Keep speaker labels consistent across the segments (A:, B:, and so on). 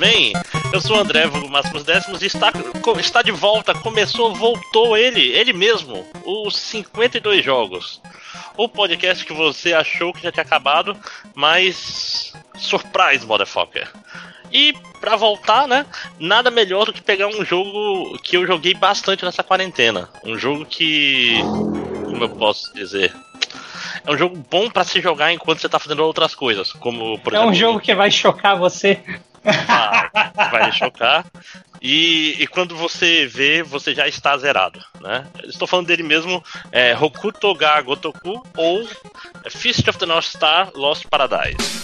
A: bem? Eu sou o André Vulgo Máximos Décimos e está, está de volta, começou, voltou ele, ele mesmo, os 52 jogos. O podcast que você achou que já tinha acabado, mas. Surprise, motherfucker. E para voltar, né? Nada melhor do que pegar um jogo que eu joguei bastante nessa quarentena. Um jogo que. Como eu posso dizer? É um jogo bom para se jogar enquanto você tá fazendo outras coisas, como
B: por É exemplo, um jogo que vai chocar você.
A: Ah, vai chocar. E, e, quando você vê, você já está zerado, né? Estou falando dele mesmo, é Hokuto ga Gotoku ou Fist of the North Star Lost Paradise.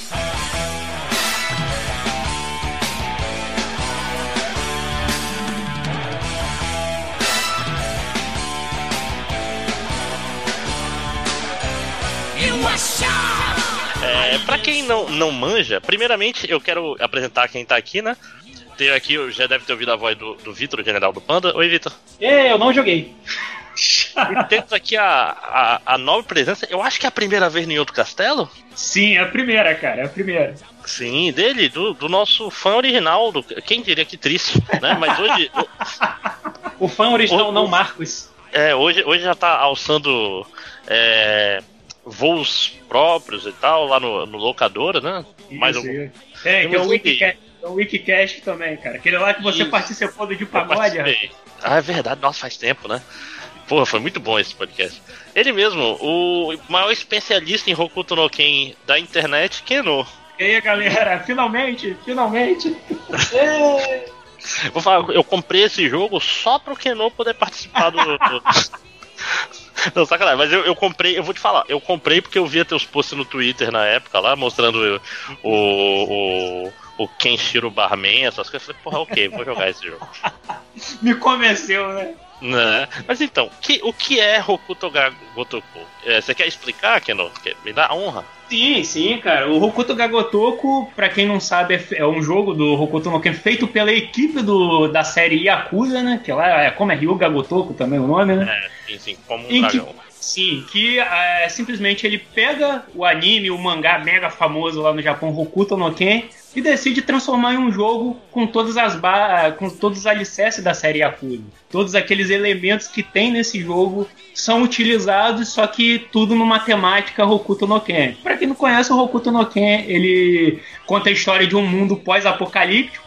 A: É, pra quem não, não manja, primeiramente eu quero apresentar quem tá aqui, né? Tem aqui, já deve ter ouvido a voz do, do Vitor, general do Panda. Oi, Vitor.
B: É, eu não joguei.
A: E temos aqui a, a, a, nova presença. Eu acho que é a primeira vez em outro castelo?
B: Sim, é a primeira, cara, é a primeira.
A: Sim, dele, do, do nosso fã original. Do, quem diria que triste, né? Mas hoje.
B: o fã original, o, não Marcos.
A: É, hoje, hoje já tá alçando. É, voos próprios e tal, lá no, no locadora, né?
B: Isso, Mais algum... É, que é o Wikicast, é o Wikicast também, cara. Aquele lá que você Isso. participou do de pagode.
A: Ah, é verdade, nossa, faz tempo, né? Porra, foi muito bom esse podcast. Ele mesmo, o maior especialista em Hokuto no Ken da internet, Keno.
B: E aí, galera, finalmente, finalmente.
A: Vou falar, eu comprei esse jogo só pro Keno poder participar do, do, Não, sacanagem, mas eu, eu comprei, eu vou te falar, eu comprei porque eu via teus posts no Twitter na época lá, mostrando o, o, o Kenshiro Barman, essas coisas. Eu falei, porra, ok, vou jogar esse jogo.
B: Me convenceu, né?
A: Né? Mas então, que, o que é Hokuto Gotoku? É, você quer explicar, Keno? Me dá honra.
B: Sim, sim, cara. O Hokuto Gagotoku, pra quem não sabe, é, é um jogo do Hokuto no Ken feito pela equipe do, da série Yakuza, né? Que lá é como é Ryu Gagotoku também o nome, né?
A: É, sim, sim, como um dragão.
B: Que, sim, que é, simplesmente ele pega o anime, o mangá mega famoso lá no Japão, Hokuto no Ken, e decide transformar em um jogo com todas as com todos os alicerces da série Yakuza. Todos aqueles elementos que tem nesse jogo são utilizados, só que tudo numa temática Hokuto no Ken. Para quem não conhece, o Hokuto no Ken, ele conta a história de um mundo pós-apocalíptico,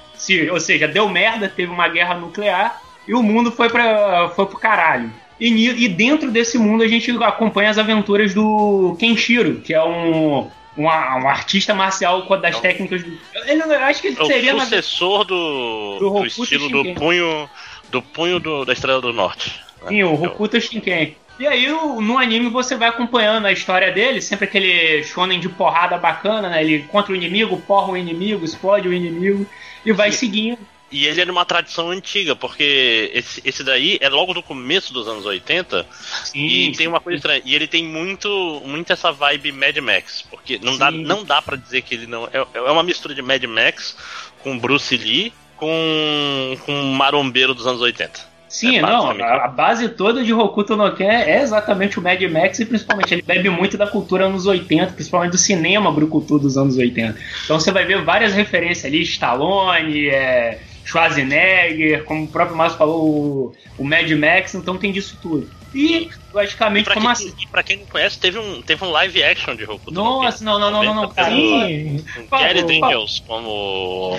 B: ou seja, deu merda, teve uma guerra nuclear e o mundo foi para foi pro caralho. E, e, dentro desse mundo a gente acompanha as aventuras do Kenshiro, que é um um, um artista marcial com das técnicas do. Ele, eu acho que ele
A: é
B: seria.
A: O sucessor do, do, do estilo do punho, do punho do, da Estrela do Norte.
B: Né? Sim, o Hokuto Shinken. E aí, no anime, você vai acompanhando a história dele, sempre aquele shonen de porrada bacana, né? Ele contra o inimigo, porra o inimigo, explode o inimigo, e vai Sim. seguindo
A: e ele é de uma tradição antiga, porque esse, esse daí é logo do começo dos anos 80. Sim, e tem uma coisa estranha. E ele tem muito, muito essa vibe Mad Max. Porque não dá, não dá para dizer que ele não. É, é uma mistura de Mad Max com Bruce Lee com, com um marombeiro dos anos 80.
B: Sim, é não, a, a, base toda de Hokuto no Ken é exatamente o Mad Max e principalmente ele bebe muito da cultura anos 80, principalmente do cinema brucutu dos anos 80. Então você vai ver várias referências ali, Stallone, é, Schwarzenegger, como o próprio Márcio falou, o, Mad Max, então tem disso tudo. E, logicamente,
A: pra
B: como
A: quem,
B: assim?
A: E pra quem não conhece, teve um, teve um live action de Hokuto
B: Nossa, não, não, não, não, não, cara. Sim.
A: Gary Daniels como...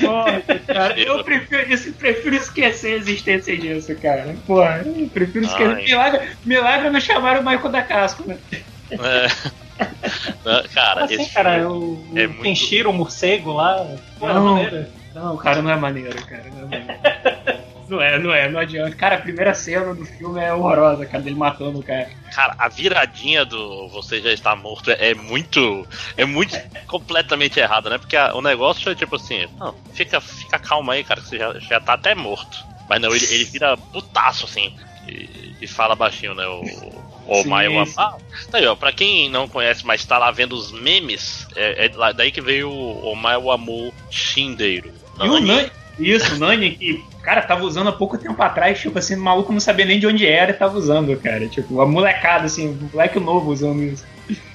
B: cara, eu prefiro, eu prefiro esquecer a existência disso, cara. Porra, eu prefiro esquecer. Milagre, milagre não chamaram o Michael da Casco, né? É.
A: Cara,
B: assim, cara, o, é o muito... O morcego lá, não, não, cara, não é maneiro, cara. Não é maneiro. Não é, não é, não adianta. Cara, a primeira cena do filme é horrorosa, cara, dele matando o cara.
A: Cara, a viradinha do Você Já Está Morto é muito. É muito completamente errada, né? Porque a, o negócio é tipo assim: não, fica, fica calma aí, cara, que você já, já tá até morto. Mas não, ele, ele vira putaço, assim. E, e fala baixinho, né? O, o Maio Ah, tá aí, ó. Pra quem não conhece, mas tá lá vendo os memes, é, é daí que veio o Maio Amu Shindeiro.
B: E o Nani, isso, o Nani, que, cara, tava usando há pouco tempo atrás, tipo assim, o maluco não sabia nem de onde era e tava usando, cara. Tipo, a molecada, assim, um moleque novo usando isso.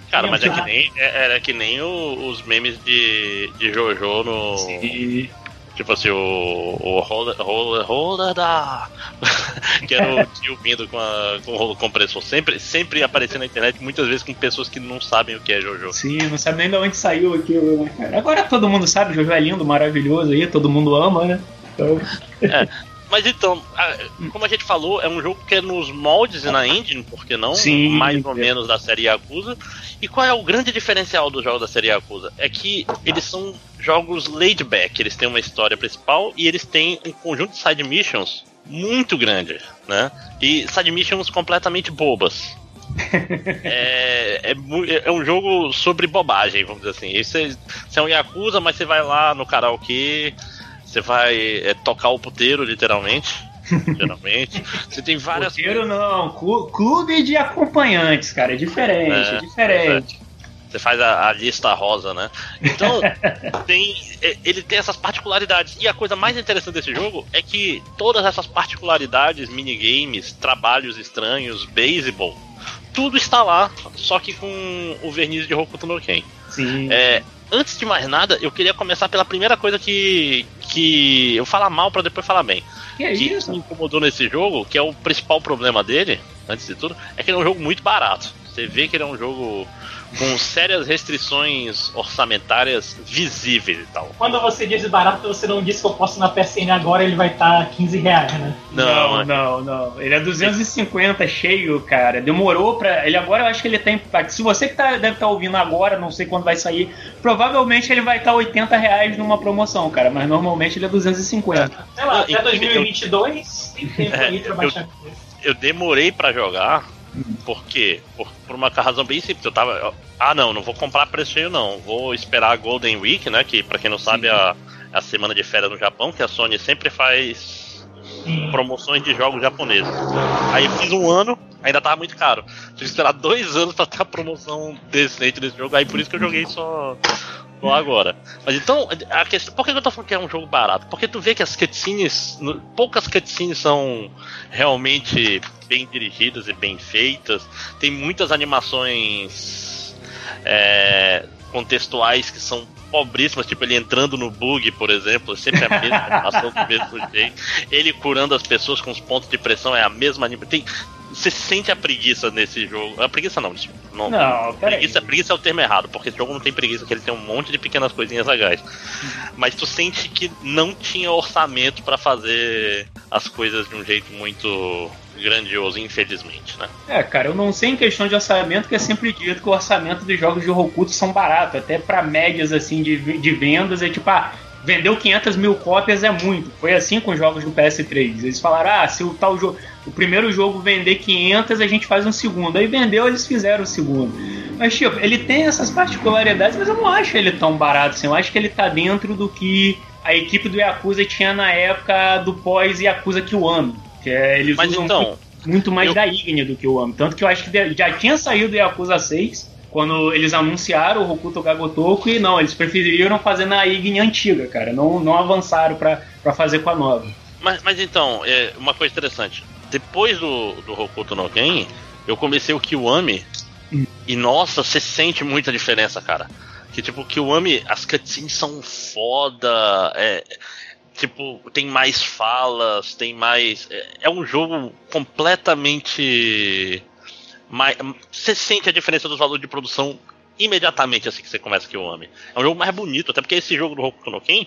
A: Cara, mas é que nem, é, era que nem os memes de, de Jojo no. Sim. Tipo assim, o, o roller, roller, roller da. que era o tio vindo com, a, com o rolo compressor. Sempre, sempre aparecendo na internet, muitas vezes com pessoas que não sabem o que é Jojo.
B: Sim, não sabe nem de onde saiu aquilo, né, cara? Agora todo mundo sabe, Jojo é lindo, maravilhoso aí, todo mundo ama, né? Então...
A: É. Mas então, como a gente falou, é um jogo que é nos moldes e na engine, por que não?
B: Sim,
A: Mais ou
B: é.
A: menos da série Yakuza. E qual é o grande diferencial dos jogos da série Yakuza? É que eles são jogos laid back, eles têm uma história principal e eles têm um conjunto de side missions muito grande, né? E side missions completamente bobas. é, é, mu- é um jogo sobre bobagem, vamos dizer assim. Você, você é um Yakuza, mas você vai lá no karaokê, você vai é, tocar o puteiro, literalmente. geralmente. Você tem várias
B: Roteiro não, clu- clube de acompanhantes, cara, é diferente, é,
A: É,
B: diferente.
A: Você faz a, a lista rosa, né? Então, tem, é, ele tem essas particularidades. E a coisa mais interessante desse jogo é que todas essas particularidades, minigames, trabalhos estranhos, baseball, tudo está lá, só que com o verniz de Hokuto no Ken.
B: Sim.
A: É, antes de mais nada, eu queria começar pela primeira coisa que, que eu falar mal para depois falar bem.
B: que é
A: que
B: isso?
A: me incomodou nesse jogo, que é o principal problema dele, antes de tudo, é que ele é um jogo muito barato. Você vê que ele é um jogo com sérias restrições orçamentárias visíveis e tal.
C: Quando você diz barato, você não disse que eu posso na PSN agora, ele vai estar 15 reais, né?
A: Não,
B: não, não, não. Ele é 250 cheio, cara. Demorou pra. Ele agora eu acho que ele tem. Se você que tá, deve estar ouvindo agora, não sei quando vai sair, provavelmente ele vai estar 80 reais numa promoção, cara. Mas normalmente ele é 250.
C: Sei lá, até
A: e-
C: 2022 tem tempo
A: É,
C: aí pra
A: eu-
C: baixar.
A: Eu demorei pra jogar, por quê? Por, por uma razão bem simples. Eu tava. Ah, não, não vou comprar preço cheio, não. Vou esperar a Golden Week, né? Que pra quem não sabe, é a, a semana de férias no Japão, que a Sony sempre faz promoções de jogos japoneses. Aí eu fiz um ano, ainda tava muito caro. Tive que esperar dois anos pra ter a promoção decente desse jogo. Aí por isso que eu joguei só, agora. Mas então, a questão, por que eu tô falando que é um jogo barato? Porque tu vê que as cutscenes, poucas cutscenes são realmente bem dirigidas e bem feitas. Tem muitas animações é, contextuais que são pobríssimas, tipo ele entrando no bug, por exemplo, é sempre a mesma animação do mesmo jeito. Ele curando as pessoas com os pontos de pressão é a mesma animação. Tem, você sente a preguiça nesse jogo. A preguiça não, desculpa. Não,
B: Não,
A: preguiça, preguiça é o termo errado, porque esse jogo não tem preguiça, porque ele tem um monte de pequenas coisinhas legais. Mas tu sente que não tinha orçamento pra fazer as coisas de um jeito muito grandioso, infelizmente, né?
B: É, cara, eu não sei em questão de orçamento, que é sempre dito que o orçamento dos jogos de Hokuto são baratos, até pra médias assim de, de vendas é tipo, ah, vendeu 500 mil cópias é muito. Foi assim com os jogos do PS3. Eles falaram, ah, se o tal jogo, o primeiro jogo vender 500, a gente faz um segundo. Aí vendeu, eles fizeram o segundo. Mas tipo, ele tem essas particularidades, mas eu não acho ele tão barato assim. Eu acho que ele tá dentro do que a equipe do Yakuza tinha na época do pós Yakuza Kiwami. Que é, eles
A: Mas
B: usam
A: então,
B: muito mais
A: Eu-
B: da Igni do que o Amo. Tanto que eu acho que já tinha saído do Yakuza 6 quando eles anunciaram o Hokuto Gagotoku e não, eles preferiram fazer na Igni antiga, cara. Não, não avançaram pra, pra fazer com a nova.
A: Mas, mas então, é, uma coisa interessante. Depois do, do Hokuto no Ken, eu comecei o Kiwami
B: Hum.
A: e nossa, você sente muita diferença, cara. Que tipo, o Kiwami, as cutscenes são foda, é, tipo, tem mais falas, tem mais. É, é um jogo completamente. Mais- Você sente a diferença dos valores de produção imediatamente assim que você começa Kiwami. É um jogo mais bonito, até porque esse jogo do Hokuto no Ken,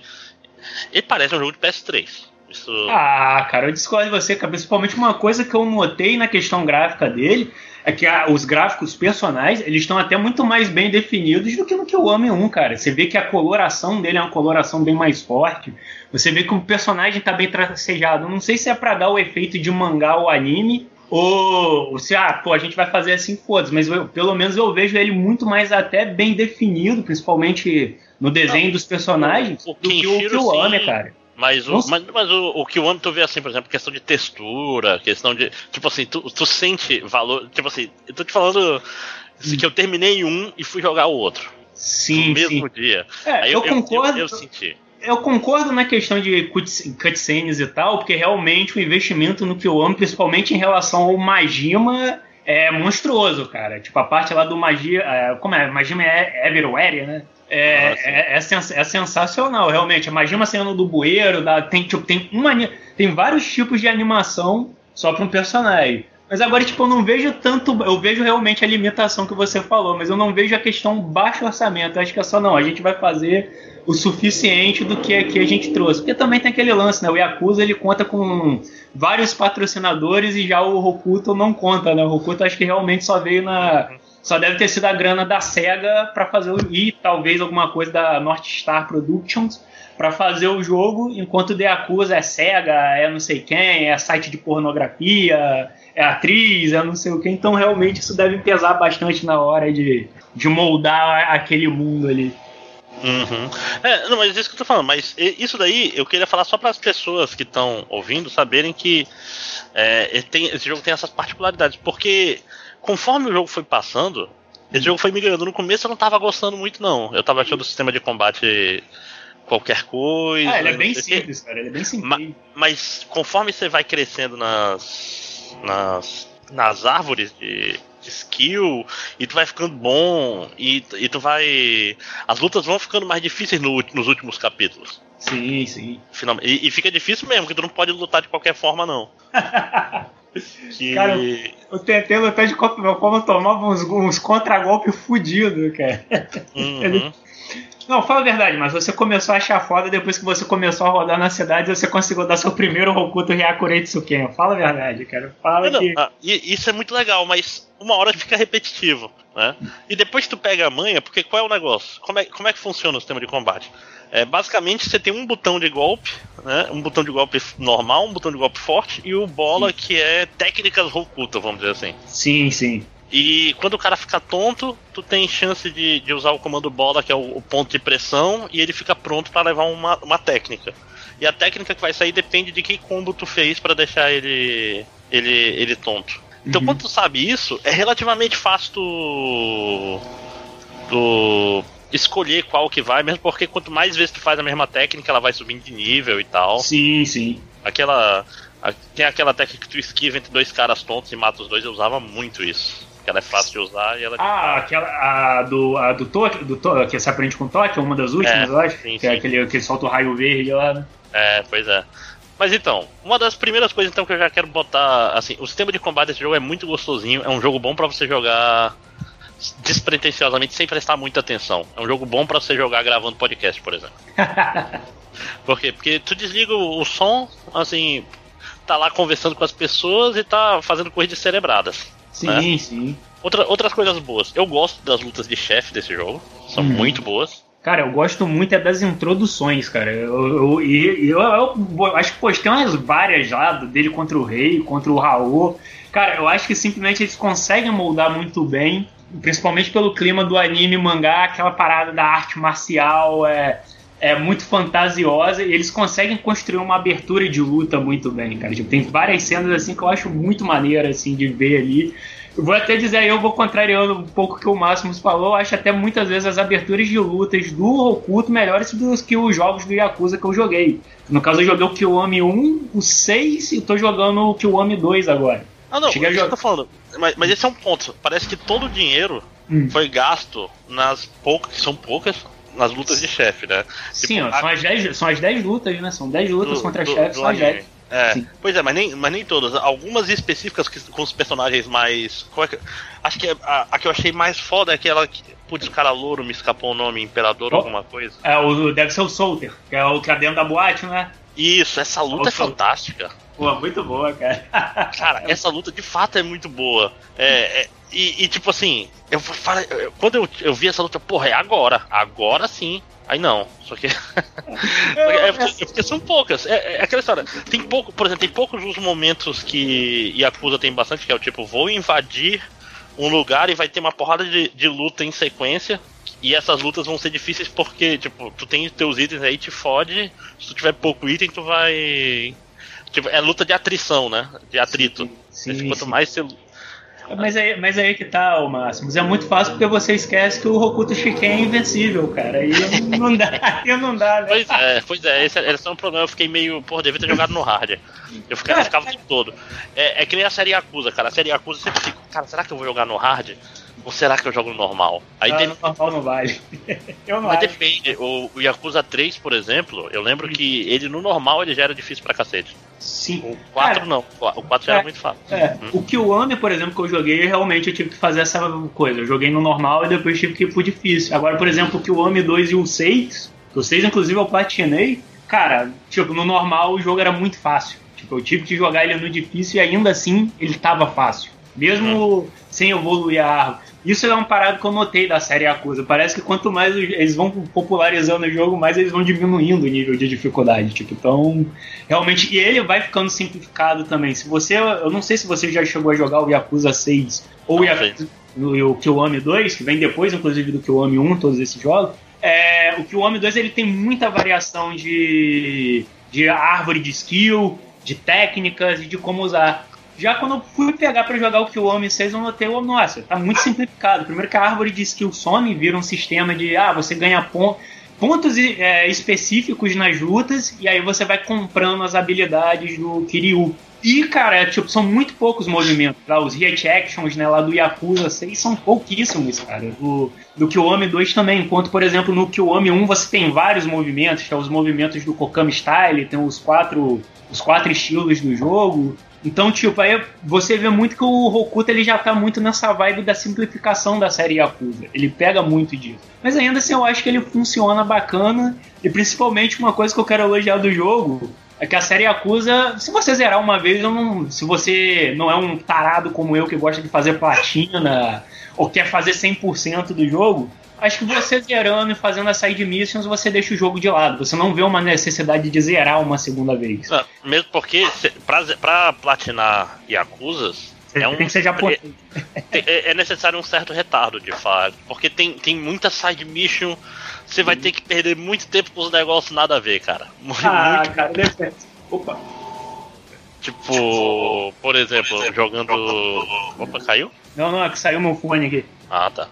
A: ele parece um jogo de PS3. Isso.
B: Ah, cara, eu discordo de você, cara. Principalmente uma coisa que eu notei na questão gráfica dele é que ah, os gráficos personagens, eles estão até muito mais bem definidos do que no Kiwami 1, cara. Você vê que a coloração dele é uma coloração bem mais forte. Você vê que o personagem tá bem tracejado. Não sei se é pra dar o efeito de mangá ou anime, ou se, ah, pô, a gente vai fazer assim, foda-se. Mas eu- pelo menos eu vejo ele muito mais até bem definido, principalmente no desenho dos personagens,
A: o
B: do que o Kiwami, cara.
A: Mas o,
B: Nossa.
A: mas, mas o, o Kiwami tu vê assim, por exemplo, questão de textura, questão de. Tipo assim, tu, tu sente valor. Tipo assim, eu tô te falando assim, que eu terminei um e fui jogar o outro.
B: Sim,
A: no mesmo
B: sim.
A: dia.
B: É,
A: Aí
B: eu, concordo.
A: Eu,
B: Eu,
A: senti.
B: Concordo na questão de cuts- cutscenes e tal, porque realmente o investimento no que eu amo, principalmente em relação ao Majima, é monstruoso, cara. Tipo, a parte lá do Magia. é, como é? Majima é Everywhere, né? É, é, é, sens é, sensacional, realmente. Imagina uma cena do bueiro, da, tem, tipo, tem, uma, tem vários tipos de animação só para um personagem. Mas agora, tipo, eu não vejo tanto. Eu vejo realmente a limitação que você falou, mas eu não vejo a questão baixo orçamento. Eu acho que é só, não, a gente vai fazer o suficiente do que aqui a gente trouxe. Porque também tem aquele lance, né? O Yakuza ele conta com vários patrocinadores e já o Rokuto não conta, né? O Rokuto acho que realmente só veio na. Só deve ter sido a grana da SEGA para fazer o. E talvez alguma coisa da North Star Productions para fazer o jogo, enquanto o The Yakuza é SEGA, é não sei quem, é site de pornografia, é atriz, é não sei o que. Então realmente isso deve pesar bastante na hora de, de moldar aquele mundo ali.
A: Uhum. É, não, mas é isso que eu tô falando, mas isso daí eu queria falar só para as pessoas que estão ouvindo saberem que é, tem, esse jogo tem essas particularidades, porque conforme o jogo foi passando, esse jogo foi migrando. No começo eu não tava gostando muito, não. Eu tava achando o sistema de combate qualquer coisa.
B: Ah, ele é bem simples, cara, ele é bem simples.
A: Mas, mas conforme você vai crescendo nas, nas, nas árvores de, skill e tu vai ficando bom e, e tu vai. As lutas vão ficando mais difíceis no, nos últimos capítulos.
B: Sim, sim.
A: Finalmente. E, e, fica difícil mesmo, que tu não pode lutar de qualquer forma, não.
B: que... Cara, eu tentei lutar de qualquer forma, eu tomava uns, uns contra-golpes fudidos, cara. Uhum. Não, fala a verdade, mas você começou a achar foda depois que você começou a rodar na cidade e você conseguiu dar seu primeiro Hokuto Hyakurei Tsuken. Fala a verdade, cara. Fala não, que...
A: Não, ah, isso é muito legal, mas uma hora fica repetitivo, né? E depois tu pega a manha, porque qual é o negócio? Como é, como é que funciona o sistema de combate? É, basicamente você tem um botão de golpe, né? Um botão de golpe normal, um botão de golpe forte e o bola sim. que é técnicas Hokuto, vamos dizer assim.
B: Sim, sim.
A: E quando o cara fica tonto, tu tem chance de, de usar o comando bola, que é o, o ponto de pressão, e ele fica pronto para levar uma, uma técnica. E a técnica que vai sair depende de que combo tu fez para deixar ele, ele, ele tonto. Então, uhum. quando tu sabe isso, é relativamente fácil tu, tu escolher qual que vai, mesmo porque quanto mais vezes tu faz a mesma técnica, ela vai subindo de nível e tal.
B: Sim, sim.
A: Aquela. Tem aquela técnica que tu esquiva entre dois caras tontos e mata os dois, eu usava muito isso que ela é fácil de usar e ela. É
B: ah, aquela a do, a do Toque, do to, que se aprende com toque, é uma das últimas, é, eu acho. Sim, que é sim. é aquele que solta o raio verde lá, né?
A: É, pois é. Mas então, uma das primeiras coisas então que eu já quero botar, assim, o sistema de combate desse jogo é muito gostosinho, é um jogo bom para você jogar despretensiosamente sem prestar muita atenção. É um jogo bom para você jogar gravando podcast, por exemplo. por quê? Porque tu desliga o som, assim, tá lá conversando com as pessoas e tá fazendo coisas cerebradas.
B: Sim, né? sim.
A: Outra, outras coisas boas. Eu gosto das lutas de chefe desse jogo. São hum. muito boas.
B: Cara, eu gosto muito é das introduções, cara. Eu, eu, eu, eu, acho que tem umas várias lá dele contra o Rei, contra o Raul. Cara, eu acho que simplesmente eles conseguem moldar muito bem, principalmente pelo clima do anime mangá, aquela parada da arte marcial é, é muito fantasiosa e eles conseguem construir uma abertura de luta muito bem, cara. Tipo, tem várias cenas assim que eu acho muito maneiro assim de ver ali. Eu vou até dizer aí, eu vou contrariando um pouco o que o Máximos falou, eu acho até muitas vezes as aberturas de lutas do Rokuto melhores do que os jogos do Yakuza que eu joguei. No caso, eu joguei o Kiwami 1, o 6 e tô jogando o Kiwami 2 agora.
A: Ah, não, Cheguei a jogar... tô falando. Mas, mas esse é um ponto. Parece que todo o dinheiro hum. foi gasto nas poucas, que são poucas, nas lutas de chefe, né?
B: Sim, tipo, ó, a... são, as 10, são as 10 lutas, né? São 10 lutas do, contra chefes, são as 10.
A: É, pois é, mas nem, mas nem todas. Algumas específicas que, com os personagens mais. É que, acho que a, a, que eu achei mais foda é aquela que. Putz, o cara louro me escapou o nome, Imperador, oh, alguma coisa.
B: É, o, deve ser o Solter, que é o que é dentro da boate, né?
A: Isso, essa luta o é Solter. fantástica.
B: Pô, muito boa, cara.
A: cara, essa luta de fato é muito boa. É, é e, e, tipo assim, eu falei, quando eu, eu vi essa luta, porra, é agora. Agora sim. Aí não, só que. é, porque, é porque são poucas. É, é, aquela história. Tem pouco, por exemplo, tem poucos os momentos que Yakuza tem bastante, que é o tipo, vou invadir um lugar e vai ter uma porrada de, de luta em sequência. E essas lutas vão ser difíceis porque, tipo, tu tem teus itens aí, te fode. Se tu tiver pouco item, tu vai. Tipo, é luta de atrição, né? De atrito. Sim, sim, quanto sim. mais você
B: mas aí, mas aí que tá, o Máximos. É muito fácil porque você esquece que o Rokuto Shiken é invencível, cara. E não dá, aí não dá, né?
A: Pois é, pois é, esse, esse é um problema. Eu fiquei meio. Porra, devia ter jogado no hard. Eu ficava, eu ficava o tempo todo. É, é que nem a série Acusa, cara. A série Acusa sempre fica, cara, será que eu vou jogar no hard? Ou será que eu jogo no normal?
B: Aí ah, no normal não vale.
A: eu não Mas acho. depende. O, o Yakuza 3, por exemplo, eu lembro que ele no normal ele já era difícil pra cacete.
B: Sim.
A: O 4 Cara, não. O 4 já é, era muito fácil.
B: É. Hum. O Kiwami, por exemplo, que eu joguei, realmente eu tive que fazer essa coisa. Eu joguei no normal e depois tive que ir pro difícil. Agora, por exemplo, o Kiwami 2 e o 6, o 6 inclusive eu platinei, cara, tipo, no normal o jogo era muito fácil. Tipo, eu tive que jogar ele no difícil e ainda assim ele tava fácil. Mesmo hum. sem evoluir a árvore. Isso é uma parada que eu notei da série Yakuza. Parece que quanto mais eles vão popularizando o jogo, mais eles vão diminuindo o nível de dificuldade. Tipo, então, realmente. E ele vai ficando simplificado também. Se você. Eu não sei se você já chegou a jogar o Yakuza 6 ou Yakuza, o Kiwami 2, que vem depois, inclusive, do Kiwami 1, todos esses jogos. É, o Kiwami 2 ele tem muita variação de, de árvore de skill, de técnicas e de como usar. Já quando eu fui pegar para jogar o Kiwami 6, eu notei, oh, nossa, tá muito simplificado. Primeiro que a árvore de skill some, vira um sistema de, ah, você ganha pontos pontos é, específicos nas lutas e aí você vai comprando as habilidades do Kiryu. E, cara, é, tipo, são muito poucos movimentos. Tá? Os reactions né, lá do Yakuza 6 são pouquíssimos, cara. Do, do Kiwami 2 também. Enquanto, por exemplo, no Kiwami 1 você tem vários movimentos, que é os movimentos do Kokami Style, tem os quatro, os quatro estilos do jogo. Então, tipo, aí você vê muito que o Rokuta ele já tá muito nessa vibe da simplificação da série Yakuza. Ele pega muito disso. Mas ainda assim, eu acho que ele funciona bacana. E principalmente uma coisa que eu quero elogiar do jogo é que a série Yakuza, se você zerar uma vez, não, se você não é um tarado como eu que gosta de fazer platina ou quer fazer 100% do jogo, acho que você zerando e fazendo as side missions, você deixa o jogo de lado. Você não vê uma necessidade de zerar uma segunda vez. Não,
A: mesmo porque, pra, pra platinar Yakuzas, é um,
B: tem que ser japonês.
A: É, é, necessário um certo retardo, de fato. Porque tem, tem muita side mission. Você vai ter que perder muito tempo com os negócios nada a ver, cara.
B: Ah, muito cara, depende. Opa.
A: Tipo, por exemplo, jogando. Opa, caiu?
B: Não, não, é que saiu meu fone aqui.
A: Ah, tá.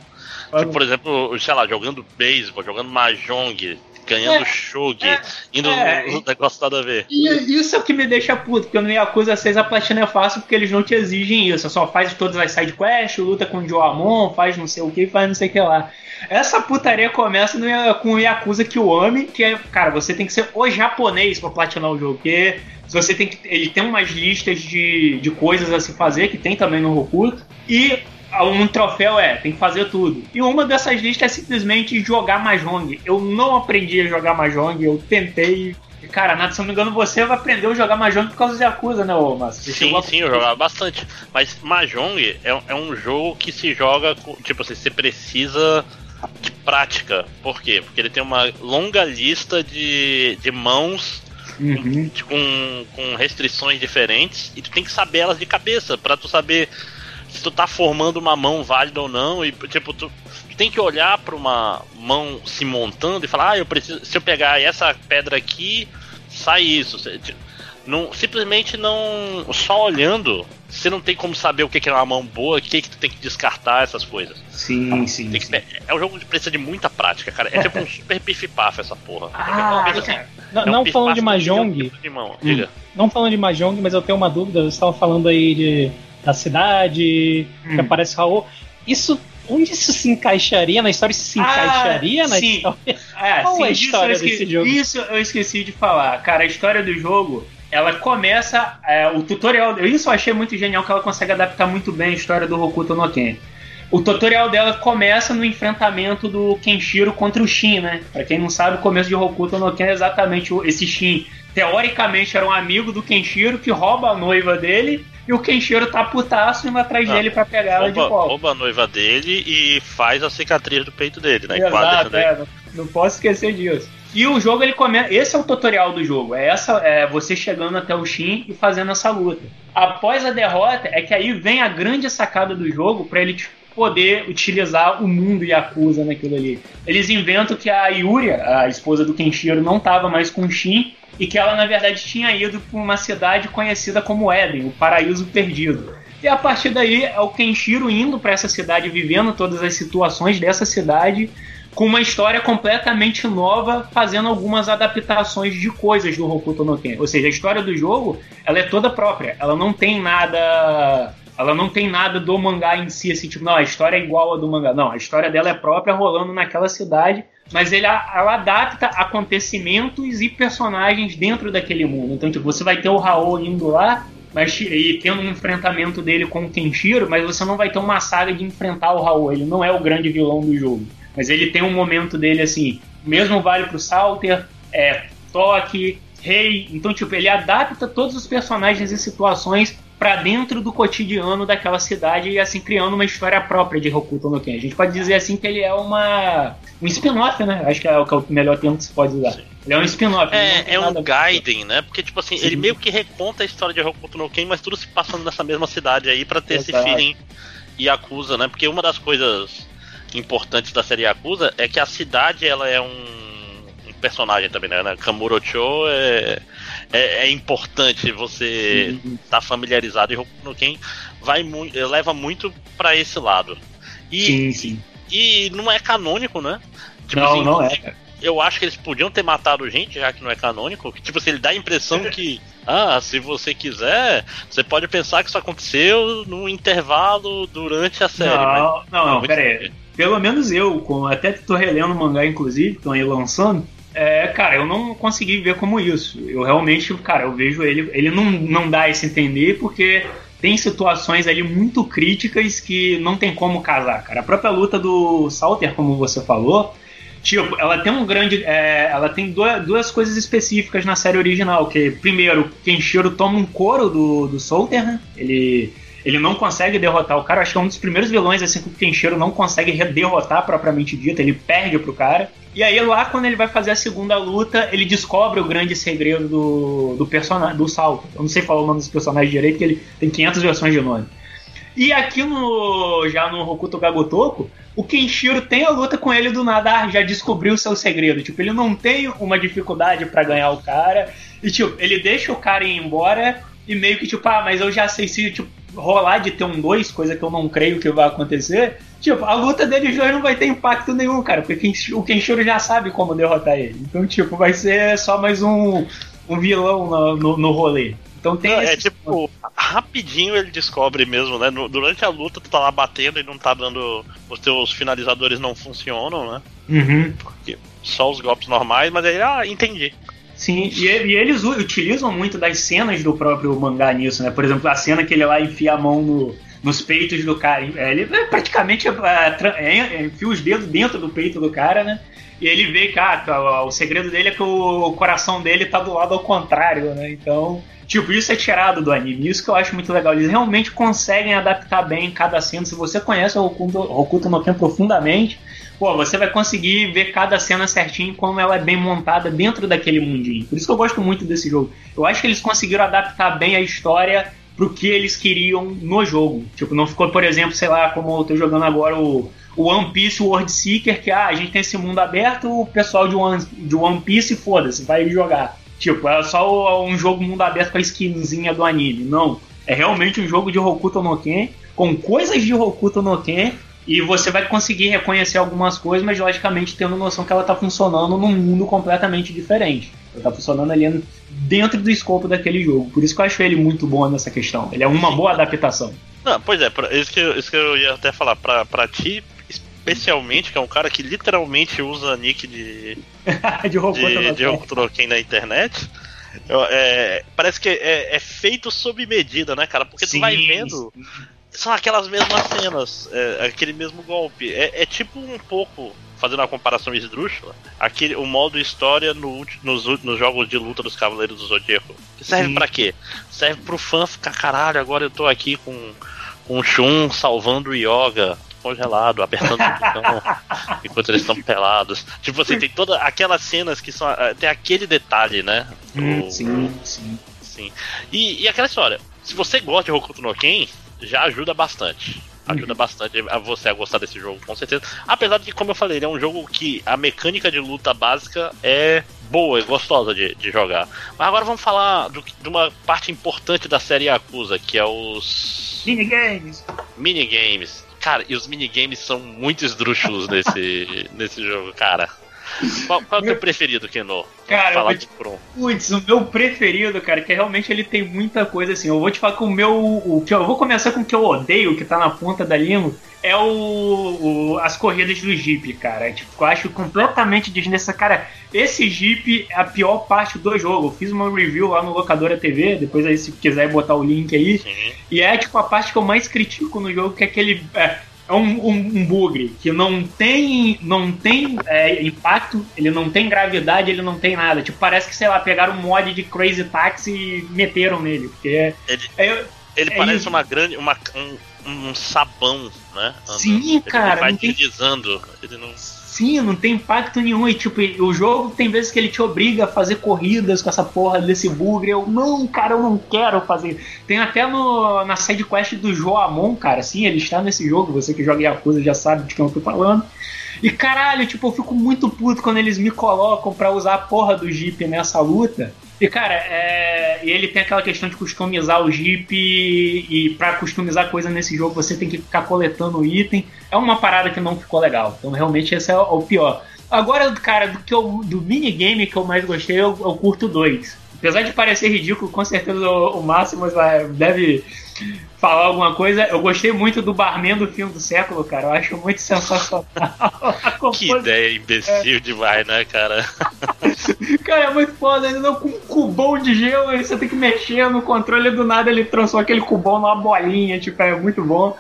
A: Tipo, por exemplo, sei lá, jogando beisebol, jogando mahjong, ganhando é, shogi, é, indo é, no negócio nada a ver.
B: E isso é o que me deixa puto, porque no Yakuza 6 a platina é fácil porque eles não te exigem isso. Só faz todas as side quests, luta com o Joamon, faz não sei o que, faz não sei o que lá. Essa putaria começa no, com o Yakuza Kiwami, que é, cara, você tem que ser o japonês pra platinar o jogo, porque você tem que, ele tem umas listas de, de coisas a se fazer, que tem também no Rokuto, e um troféu é, tem que fazer tudo. E uma dessas listas é simplesmente jogar Mahjong. Eu não aprendi a jogar Mahjong, eu tentei. Cara, nada, se não me engano, você vai aprender a jogar Mahjong por causa de Yakuza, né, ô Márcio?
A: Sim, sim, eu jogava bastante. Mas Mahjong é, é um jogo que se joga, com, tipo assim, você precisa de prática. Por quê? Porque ele tem uma longa lista de, de mãos uhum. com, com restrições diferentes e tu tem que saber elas de cabeça para tu saber se tu tá formando uma mão válida ou não. E, tipo, tu, tu tem que olhar para uma mão se montando e falar, ah, eu preciso. Se eu pegar essa pedra aqui, sai isso. Não, simplesmente não. Só olhando, você não tem como saber o que é uma mão boa, o que, que tu tem que descartar, essas coisas.
B: Sim, sim.
A: Que,
B: sim.
A: é um jogo que precisa de muita prática, cara. É tipo um super pif-paf essa porra.
D: Ah, é assim, não, é um não falando de Mahjong. De mão. Hum, não falando de Mahjong, mas eu tenho uma dúvida. Você estava falando aí de da cidade, hum. que aparece Raul. Isso onde isso se encaixaria na história? Isso se ah, encaixaria ah, na sim. história?
B: É, Qual sim, é a história esqueci, desse jogo? Isso eu esqueci de falar. Cara, a história do jogo, ela começa. É, o tutorial. Isso eu achei muito genial que ela consegue adaptar muito bem a história do Hokuto no Ken. O tutorial dela começa no enfrentamento do Kenshiro contra o Shin, né? Pra quem não sabe, o começo de Hokuto no Ken é exatamente esse Shin. Teoricamente era um amigo do Kenshiro que rouba a noiva dele e o Kenshiro tá putaço indo atrás ah, dele pra pegar ela de volta.
A: Rouba a noiva dele e faz a cicatriz do peito dele, né?
B: Exato, é, não, não, posso esquecer disso. E o jogo ele começa. Esse é o tutorial do jogo. É essa, é você chegando até o Shin e fazendo essa luta. Após a derrota, é que aí vem a grande sacada do jogo para ele poder utilizar o mundo Yakuza naquilo ali. Eles inventam que a Yuria, a esposa do Kenshiro, não estava mais com o Shin e que ela na verdade tinha ido para uma cidade conhecida como Eden, o Paraíso Perdido. E a partir daí é o Kenshiro indo para essa cidade, vivendo todas as situações dessa cidade, com uma história completamente nova, fazendo algumas adaptações de coisas do Hokuto no Ken. Ou seja, a história do jogo, ela é toda própria. Ela não tem nada Ela não tem nada do mangá em si, assim, tipo, não, a história é igual a do mangá. Não, a história dela é própria, rolando naquela cidade, mas ele, ela adapta acontecimentos e personagens dentro daquele mundo. Então, tipo, você vai ter o Raul indo lá, mas e tendo um enfrentamento dele com o Kenshiro, mas você não vai ter uma saga de enfrentar o Raul. Ele não é o grande vilão do jogo. Mas ele tem um momento dele assim, mesmo vale pro Salter, é, Toque, Rei. Então, tipo, ele adapta todos os personagens e situações para dentro do cotidiano daquela cidade e assim criando uma história própria de Hokuto no Ken. A gente pode dizer assim que ele é uma um spin-off, né? Acho que é o, que é o melhor termo que se pode usar. Sim. Ele é um spin-off.
A: É, é um Gaiden, né? Porque, tipo assim, Sim. ele meio que reconta a história de Hokuto no Ken, mas tudo se passando nessa mesma cidade aí para ter Exato. esse feeling Yakuza, né? Porque uma das coisas importantes da série Yakuza é que a cidade ela é um, um personagem também, né? Kamurocho é, é, é importante você estar tá familiarizado e Hokuto no Ken vai mu leva muito para esse lado. E, sim, sim. E não é canônico, né?
B: Tipo não, assim, não é.
A: Eu acho que eles podiam ter matado gente, já que não é canônico. Tipo assim, ele dá a impressão que, ah, se você quiser, você pode pensar que isso aconteceu num intervalo durante a série.
B: Não, mas, não, não, pera aí. Pelo menos eu, até tô relendo o mangá, inclusive, que estão aí lançando. É, cara, eu não consegui ver como isso. Eu realmente, cara, eu vejo ele. Ele não, não dá esse entender porque tem situações ali muito críticas que não tem como casar, cara. A própria luta do Salter, como você falou, tipo, ela tem um grande. É, ela tem duas, duas coisas específicas na série original. Que, primeiro, Kenshiro toma um couro do, do Salter, né? Ele. Ele não consegue derrotar o cara. Acho que é um dos primeiros vilões assim que o Kenshiro não consegue derrotar propriamente dito. Ele perde pro cara. E aí lá quando ele vai fazer a segunda luta, ele descobre o grande segredo do, do personagem, do Salto. Eu não sei falar o nome dos personagens direito, porque ele tem 500 versões de nome. E aqui no já no Hokuto Gagotoko, o Kenshiro tem a luta com ele do nada, ah, já descobriu o seu segredo. Tipo, ele não tem uma dificuldade para ganhar o cara. E tipo, ele deixa o cara ir embora e meio que tipo, ah, mas eu já sei se tipo, rolar de ter um 2, coisa que eu não creio que vai acontecer. Tipo, a luta deles dois não vai ter impacto nenhum, cara, porque o Kenshiro já sabe como derrotar ele. Então, tipo, vai ser só mais um, um vilão no, no, no rolê. Então tem.
A: É, é tipo, rapidinho ele descobre mesmo, né? durante a luta tu tá lá batendo e não tá dando. Os teus finalizadores não funcionam, né?
B: Uhum.
A: Porque só os golpes normais, mas aí, ah, entendi.
B: Sim, e, e, eles utilizam muito das cenas do próprio mangá nisso, né? Por exemplo, a cena que ele lá enfia a mão no, nos peitos do cara. É, ele praticamente é, é, enfia os dedos dentro do peito do cara, né? E ele vê que ah, o segredo dele é que o coração dele tá do lado ao contrário, né? Então, tipo, isso é tirado do anime. Isso que eu acho muito legal. Eles realmente conseguem adaptar bem cada cena. Se você conhece o Hokuto, Hokuto no Ken profundamente, pô, você vai conseguir ver cada cena certinho como ela é bem montada dentro daquele mundinho. Por isso que eu gosto muito desse jogo. Eu acho que eles conseguiram adaptar bem a história pro que eles queriam no jogo. Tipo, não ficou, por exemplo, sei lá, como eu tô jogando agora o, One Piece World Seeker, que ah, a gente tem esse mundo aberto, o pessoal de One, de One Piece, foda-se, vai jogar. Tipo, é só um jogo mundo aberto com a skinzinha do anime. Não. É realmente um jogo de Hokuto no Ken, com coisas de Hokuto no Ken, e você vai conseguir reconhecer algumas coisas, mas logicamente tendo noção que ela está funcionando num mundo completamente diferente. Ela tá funcionando ali dentro do escopo daquele jogo. Por isso que eu acho ele muito bom nessa questão. Ele é uma boa adaptação.
A: Não, pois é, isso que, eu, isso que eu ia até falar. Pra, pra ti, especialmente, que é um cara que literalmente usa nick de. de Hokuto de, na internet. Eu, é, parece que é, é, feito sob medida, né, cara? Porque sim, tu vai vendo. Sim são aquelas mesmas cenas, é, aquele mesmo golpe. É, é, tipo um pouco, fazendo uma comparação esdrúxula, aquele, o modo história no, nos, nos jogos de luta dos Cavaleiros do Zodíaco. Que serve para quê? Serve pro fã ficar, caralho, agora eu tô aqui com, com o Shun salvando o Yoga congelado, apertando o botão enquanto eles estão pelados. Tipo assim, tem todas aquelas cenas que são. Eh, tem aquele detalhe, né?
B: Hum, sim, sim.
A: Sim. E, e aquela história, se você gosta de Hokuto no Ken, já ajuda bastante. Ajuda uhum. bastante a você a gostar desse jogo, com certeza. Apesar de que, como eu falei, ele é um jogo que a mecânica de luta básica é boa, é gostosa de, de jogar. Mas agora vamos falar do, de uma parte importante da série Yakuza, que é os.
B: Minigames!
A: Minigames. Cara, e os minigames são muito esdrúxulos nesse, nesse jogo, cara. Qual, qual é o teu preferido, Keno?
B: Cara, falar de Putz, o meu preferido, cara, que realmente ele tem muita coisa assim. Eu vou te falar com o meu. O que eu vou começar com o que eu odeio, que tá na ponta da língua, é o, o as corridas do Jeep, cara. Tipo, eu acho completamente desnecessário. Cara, esse Jeep é a pior parte do jogo. Eu fiz uma review lá no Locadora TV, depois aí se quiser botar o link aí. E é tipo a parte que eu mais critico no jogo, que é aquele. É, é um, um, um, bugre que não tem, não tem é, impacto, ele não tem gravidade, ele não tem nada. Tipo, parece que, sei lá, pegaram um mod de Crazy Taxi e meteram nele. Porque é,
A: ele, é, ele é parece isso. uma grande. Uma, um, um sabão, né?
B: Sim, ele cara. Ele
A: vai deslizando. Ele não
B: Sim, não tem impacto nenhum. E tipo, o jogo tem vezes que ele te obriga a fazer corridas com essa porra desse bugre. Eu, não, cara, eu não quero fazer. Tem até no, na side quest do Joamon, cara. Sim, ele está nesse jogo. Você que joga Yakuza já sabe de quem eu tô falando. E caralho, tipo, eu fico muito puto quando eles me colocam para usar a porra do Jeep nessa luta. E cara, é... e ele tem aquela questão de customizar o Jeep e, e para customizar coisa nesse jogo você tem que ficar coletando item. É uma parada que não ficou legal. Então realmente esse é o pior. Agora, cara, do que eu, do minigame que eu mais gostei, eu, eu curto dois. Apesar de parecer ridículo, com certeza o, o Máximo deve falar alguma coisa. Eu gostei muito do barman do filme do século, cara. Eu acho muito sensacional.
A: que ideia imbecil é. demais, né, cara?
B: cara, é muito foda. Ainda com um cubão de gelo, aí você tem que mexer no controle do nada, ele transforma aquele cubão numa bolinha. Tipo, é muito bom.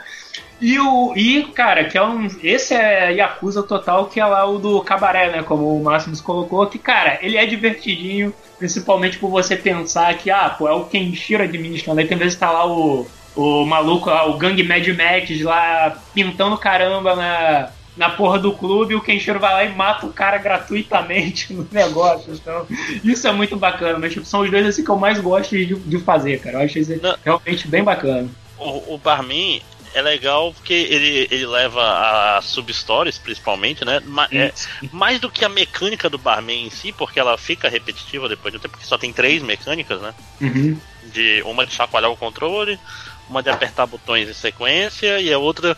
B: E o. E, cara, que é um. Esse é Yakuza total, que é lá o do cabaré, né? Como o Máximos colocou, que, cara, ele é divertidinho, principalmente por você pensar que, ah, pô, é o Kenshiro administrando. Aí tem vezes que tá lá o, o maluco lá, o Gang Mad Max lá pintando caramba na, na porra do clube, o Kenshiro vai lá e mata o cara gratuitamente no negócio. Então, isso é muito bacana, mas tipo, são os dois assim que eu mais gosto de, de fazer, cara. Eu acho isso realmente bem bacana.
A: O, o Barmin, é legal porque ele, ele leva a sub-stories, principalmente, né? Ma é, mais do que a mecânica do barman em si, porque ela fica repetitiva depois de um tempo, porque só tem três mecânicas, né?
B: Uhum.
A: De, uma de chacoalhar o controle, uma de apertar botões em sequência e a outra.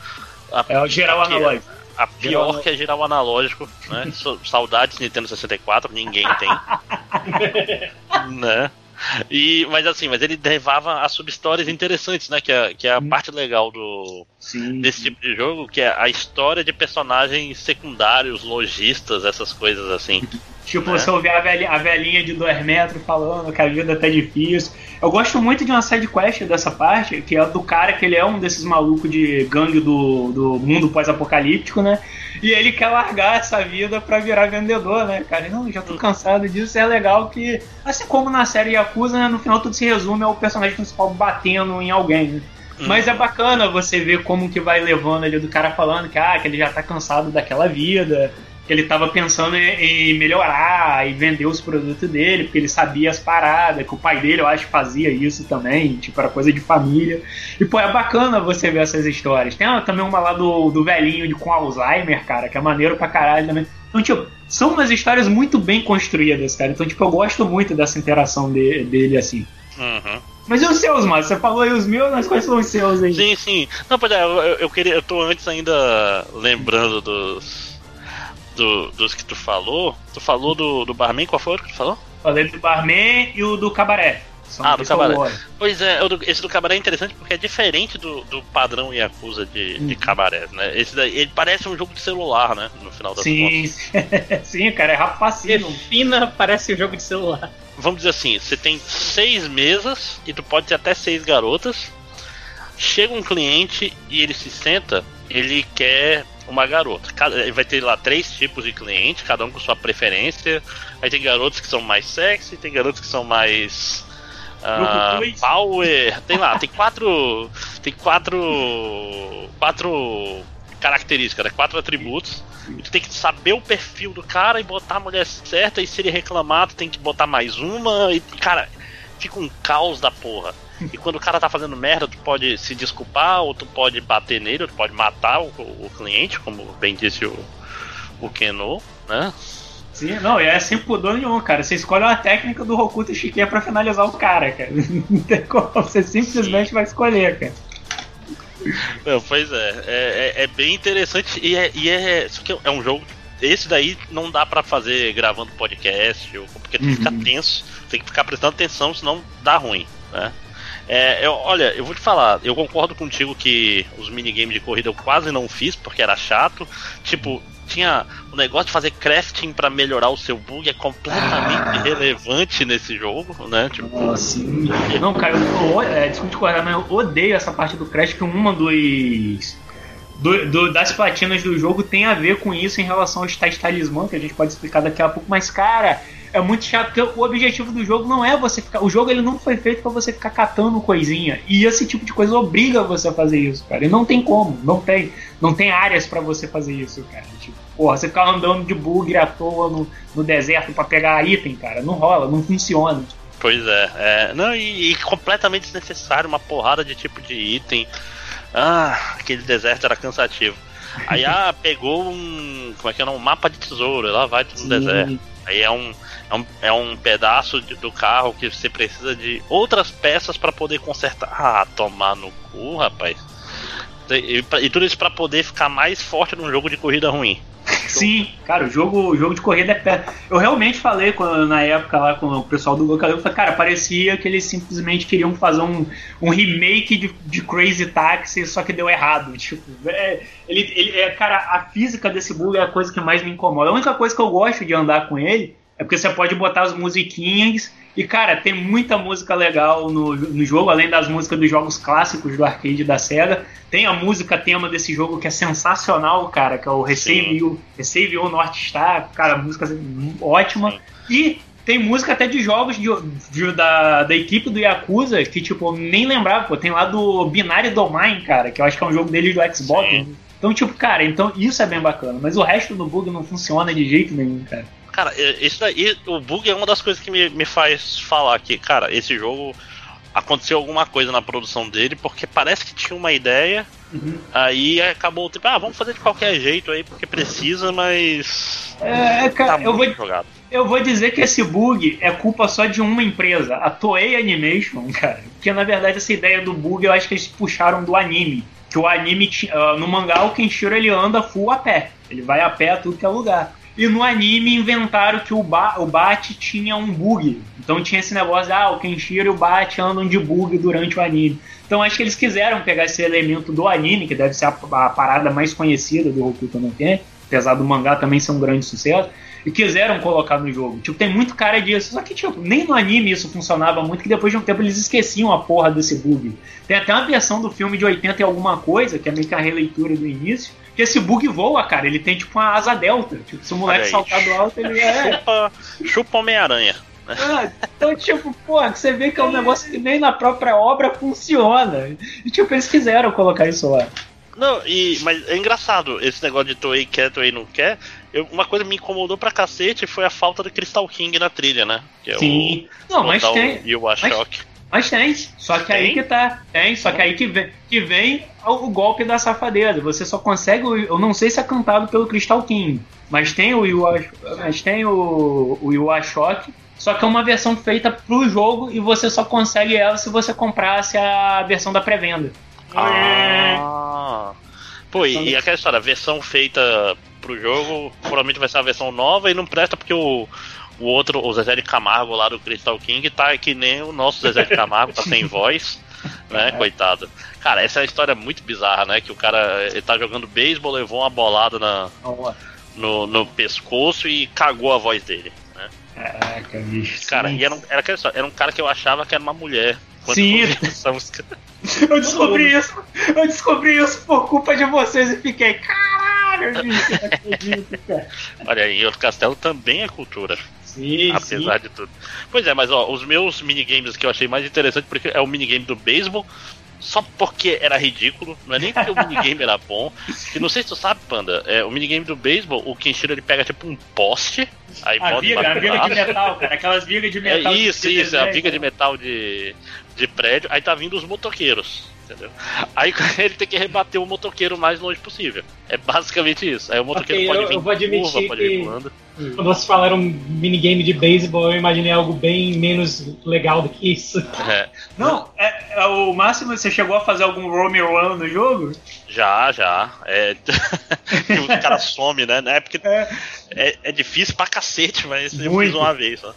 B: A, é o geral analógico.
A: A pior geral... que é geral analógico, né? Saudades Nintendo 64, ninguém tem. né? E, mas assim, mas ele levava a sub-histórias interessantes, né? Que é, que é a parte legal do sim, desse tipo de jogo, que é a história de personagens secundários, lojistas, essas coisas assim.
B: Tipo, né? você ouvir a velhinha, a velhinha de 2 metros falando que a vida tá difícil. Eu gosto muito de uma side quest dessa parte, que é do cara que ele é um desses malucos de gangue do, do mundo pós-apocalíptico, né? E ele quer largar essa vida pra virar vendedor, né, cara? Não, já tô cansado disso. É legal que, assim como na série Yakuza, né, no final tudo se resume ao personagem principal batendo em alguém, né? Mas é bacana você ver como que vai levando ali do cara falando que, ah, que ele já tá cansado daquela vida, que ele estava pensando em, melhorar e vender os produtos dele, porque ele sabia as paradas, que o pai dele, eu acho, fazia isso também, tipo, era coisa de família. E, pô, é bacana você ver essas histórias. Tem também uma lá do, do velhinho de, com Alzheimer, cara, que é maneiro pra caralho também. Então, tipo, são umas histórias muito bem construídas, cara. Então, tipo, eu gosto muito dessa interação de, dele assim.
A: Uhum.
B: Mas e os seus, mano? Você falou aí os meus, mas quais são os seus aí?
A: Sim, sim. Não, pode eu, eu queria. Eu tô antes ainda lembrando dos do, dos que tu falou, tu falou do, do barman, qual foi o que tu falou?
B: Falei do barman e o do cabaré.
A: São ah, do cabaré. Pois é, esse do cabaré é interessante porque é diferente do, do padrão Yakuza de, uhum. de cabaré, né? Esse daí, ele parece um jogo de celular, né? No final das
B: Sim, sim, cara, é rapacino.
D: Fina parece um jogo de celular.
A: Vamos dizer assim, você tem seis mesas e tu pode ter até seis garotas. Chega um cliente e ele se senta, ele quer uma garota. Cada, vai ter lá três tipos de cliente, cada um com sua preferência. Aí tem garotos que são mais sexy, tem garotos que são mais. Uh, power. Tem lá, tem quatro. Tem quatro. Quatro características, né? quatro atributos. E tu tem que saber o perfil do cara e botar a mulher certa. E se ele reclamar, tu tem que botar mais uma. E, cara, fica um caos da porra. E quando o cara tá fazendo merda, tu pode se desculpar, ou tu pode bater nele, ou tu pode matar o, o cliente, como bem disse o, o Keno, né?
B: Sim, não, é sem pudor nenhum, cara. Você escolhe uma técnica do Hokuto Shikia pra finalizar o cara, cara. Não tem como, você simplesmente Sim. vai escolher, cara.
A: Não, pois é, é, é, é bem interessante e é, e é, é um jogo esse daí não dá para fazer gravando podcast, porque tem que ficar uhum. tenso, tem que ficar prestando atenção, senão dá ruim, né? É, eu, olha, eu vou te falar, eu concordo contigo que os minigames de corrida eu quase não fiz porque era chato. Tipo, tinha o negócio de fazer crafting para melhorar o seu bug é completamente ah. irrelevante nesse jogo, né? Tipo,
B: Nossa, não, cara, eu, é, desculpa te cortar, mas eu odeio essa parte do crash que uma dos do, do, das platinas do jogo tem a ver com isso em relação aos tais talismã, que a gente pode explicar daqui a pouco, mas cara, é muito chato, porque o objetivo do jogo não é você ficar. O jogo ele não foi feito para você ficar catando coisinha. E esse tipo de coisa obriga você a fazer isso, cara. E não tem como, não tem. Não tem áreas para você fazer isso, cara. Tipo, porra, você ficar andando de bugre à toa no, no deserto para pegar item, cara. Não rola, não funciona.
A: Pois é, é. Não, e, e completamente desnecessário uma porrada de tipo de item. Ah, aquele deserto era cansativo. Aí, ah, pegou um. Como é que é? Um mapa de tesouro, lá vai tudo no deserto. Aí é um, é um, é um pedaço de, do carro que você precisa de outras peças para poder consertar. Ah, tomar no cu, rapaz. E, e tudo isso para poder ficar mais forte num jogo de corrida ruim.
B: Sim, cara, o jogo, o jogo de corrida é pé. Eu realmente falei quando, na época lá com o pessoal do local, eu falei, cara, parecia que eles simplesmente queriam fazer um, um remake de, de Crazy Taxi, só que deu errado. Tipo, é, ele, ele, é, cara, a física desse bug é a coisa que mais me incomoda. A única coisa que eu gosto de andar com ele é porque você pode botar as musiquinhas. E, cara, tem muita música legal no, no jogo, além das músicas dos jogos clássicos do arcade da SEGA. Tem a música tema desse jogo que é sensacional, cara, que é o Receive Receive You North Star. Cara, música ótima. E tem música até de jogos de, de, da, da equipe do Yakuza, que, tipo, nem lembrava, pô. Tem lá do Binary Domain, cara, que eu acho que é um jogo deles do Xbox. Sim. Então, tipo, cara, então isso é bem bacana. Mas o resto do bug não funciona de jeito nenhum, cara.
A: Cara, isso daí, o bug é uma das coisas que me, me faz falar que, cara, esse jogo aconteceu alguma coisa na produção dele, porque parece que tinha uma ideia, uhum. aí acabou tipo, ah, vamos fazer de qualquer jeito aí, porque precisa, mas.
B: É, cara, tá eu, vou, jogado. eu vou dizer que esse bug é culpa só de uma empresa, a Toei Animation, cara. Porque na verdade essa ideia do bug eu acho que eles puxaram do anime. Que o anime, uh, no mangá, o Kenshiro ele anda full a pé. Ele vai a pé a tudo que é lugar. E no anime inventaram que o, ba o Bat tinha um bug. Então tinha esse negócio, de, ah, o Kenshiro e o Bat andam de bug durante o anime. Então acho que eles quiseram pegar esse elemento do anime, que deve ser a, a parada mais conhecida do Hokuto no Ken, apesar do mangá também ser um grande sucesso, e quiseram colocar no jogo. Tipo, tem muito cara disso. Só que, tipo, nem no anime isso funcionava muito, que depois de um tempo eles esqueciam a porra desse bug. Tem até uma versão do filme de 80 e alguma coisa, que é meio que a releitura do início, que esse bug voa, cara. Ele tem tipo uma asa delta. Tipo, se o moleque saltar do alto, ele é.
A: Chupa, chupa Homem-Aranha.
B: Ah, então, tipo, pô, você vê que é um negócio que nem na própria obra funciona. E, tipo, eles quiseram colocar isso lá.
A: Não, e, mas é engraçado, esse negócio de Toei quer, Toei não quer. Eu, uma coisa que me incomodou pra cacete foi a falta do Crystal King na trilha, né?
B: Que é Sim. O, não, mas tem.
A: E o Ashok.
B: Mas tem, só que tem? aí que tá. Tem, só que aí que vem, que vem o, golpe da safadeza. Você só consegue. Eu não sei se é cantado pelo Crystal King, mas tem o Yu, mas tem o, o Ashok, só que é uma versão feita pro jogo e você só consegue ela se você comprasse a versão da pré-venda.
A: Ah. Pô, e, e aquela história, a versão feita pro jogo provavelmente vai ser uma versão nova e não presta porque o o outro, o Zezé de Camargo lá do Crystal King, tá que nem o nosso Zezé de Camargo, tá sem voz, né? Coitado. Cara, essa é uma história muito bizarra, né? Que o cara ele tá jogando beisebol, levou uma bolada na, no, no pescoço e cagou a voz dele. Né?
B: Caraca, bicho.
A: Cara, e era um, era, era um cara que eu achava que era uma mulher.
B: Sim. Eu descobri isso. Eu descobri isso por culpa de vocês e fiquei, caralho, bicho, não acredito,
A: cara. Olha aí, o castelo também é cultura.
B: Sim,
A: apesar sim. de tudo. Pois é, mas ó, os meus minigames que eu achei mais interessante porque é o minigame do beisebol, só porque era ridículo, não é nem porque o minigame era bom. Que não sei se tu sabe, Panda, é, o minigame do beisebol, o Kenshiro ele pega tipo um poste, aí
B: a viga, a viga de metal, cara, aquelas vigas de metal.
A: É isso, isso, a viga de metal de, de prédio, aí tá vindo os motoqueiros entendeu? Aí ele tem que rebater o motoqueiro o mais longe possível. É basicamente isso. Aí o motoqueiro okay, pode eu, vir eu vou admitir curva, pode vir voando.
D: Quando vocês falaram minigame de beisebol, eu imaginei algo bem menos legal do que isso.
B: É. Não, é, o máximo você chegou a fazer algum Romeo Run no jogo?
A: Já, já. É... o cara some, né? É porque é. É, é difícil pra cacete, mas Muito. eu fiz uma vez só.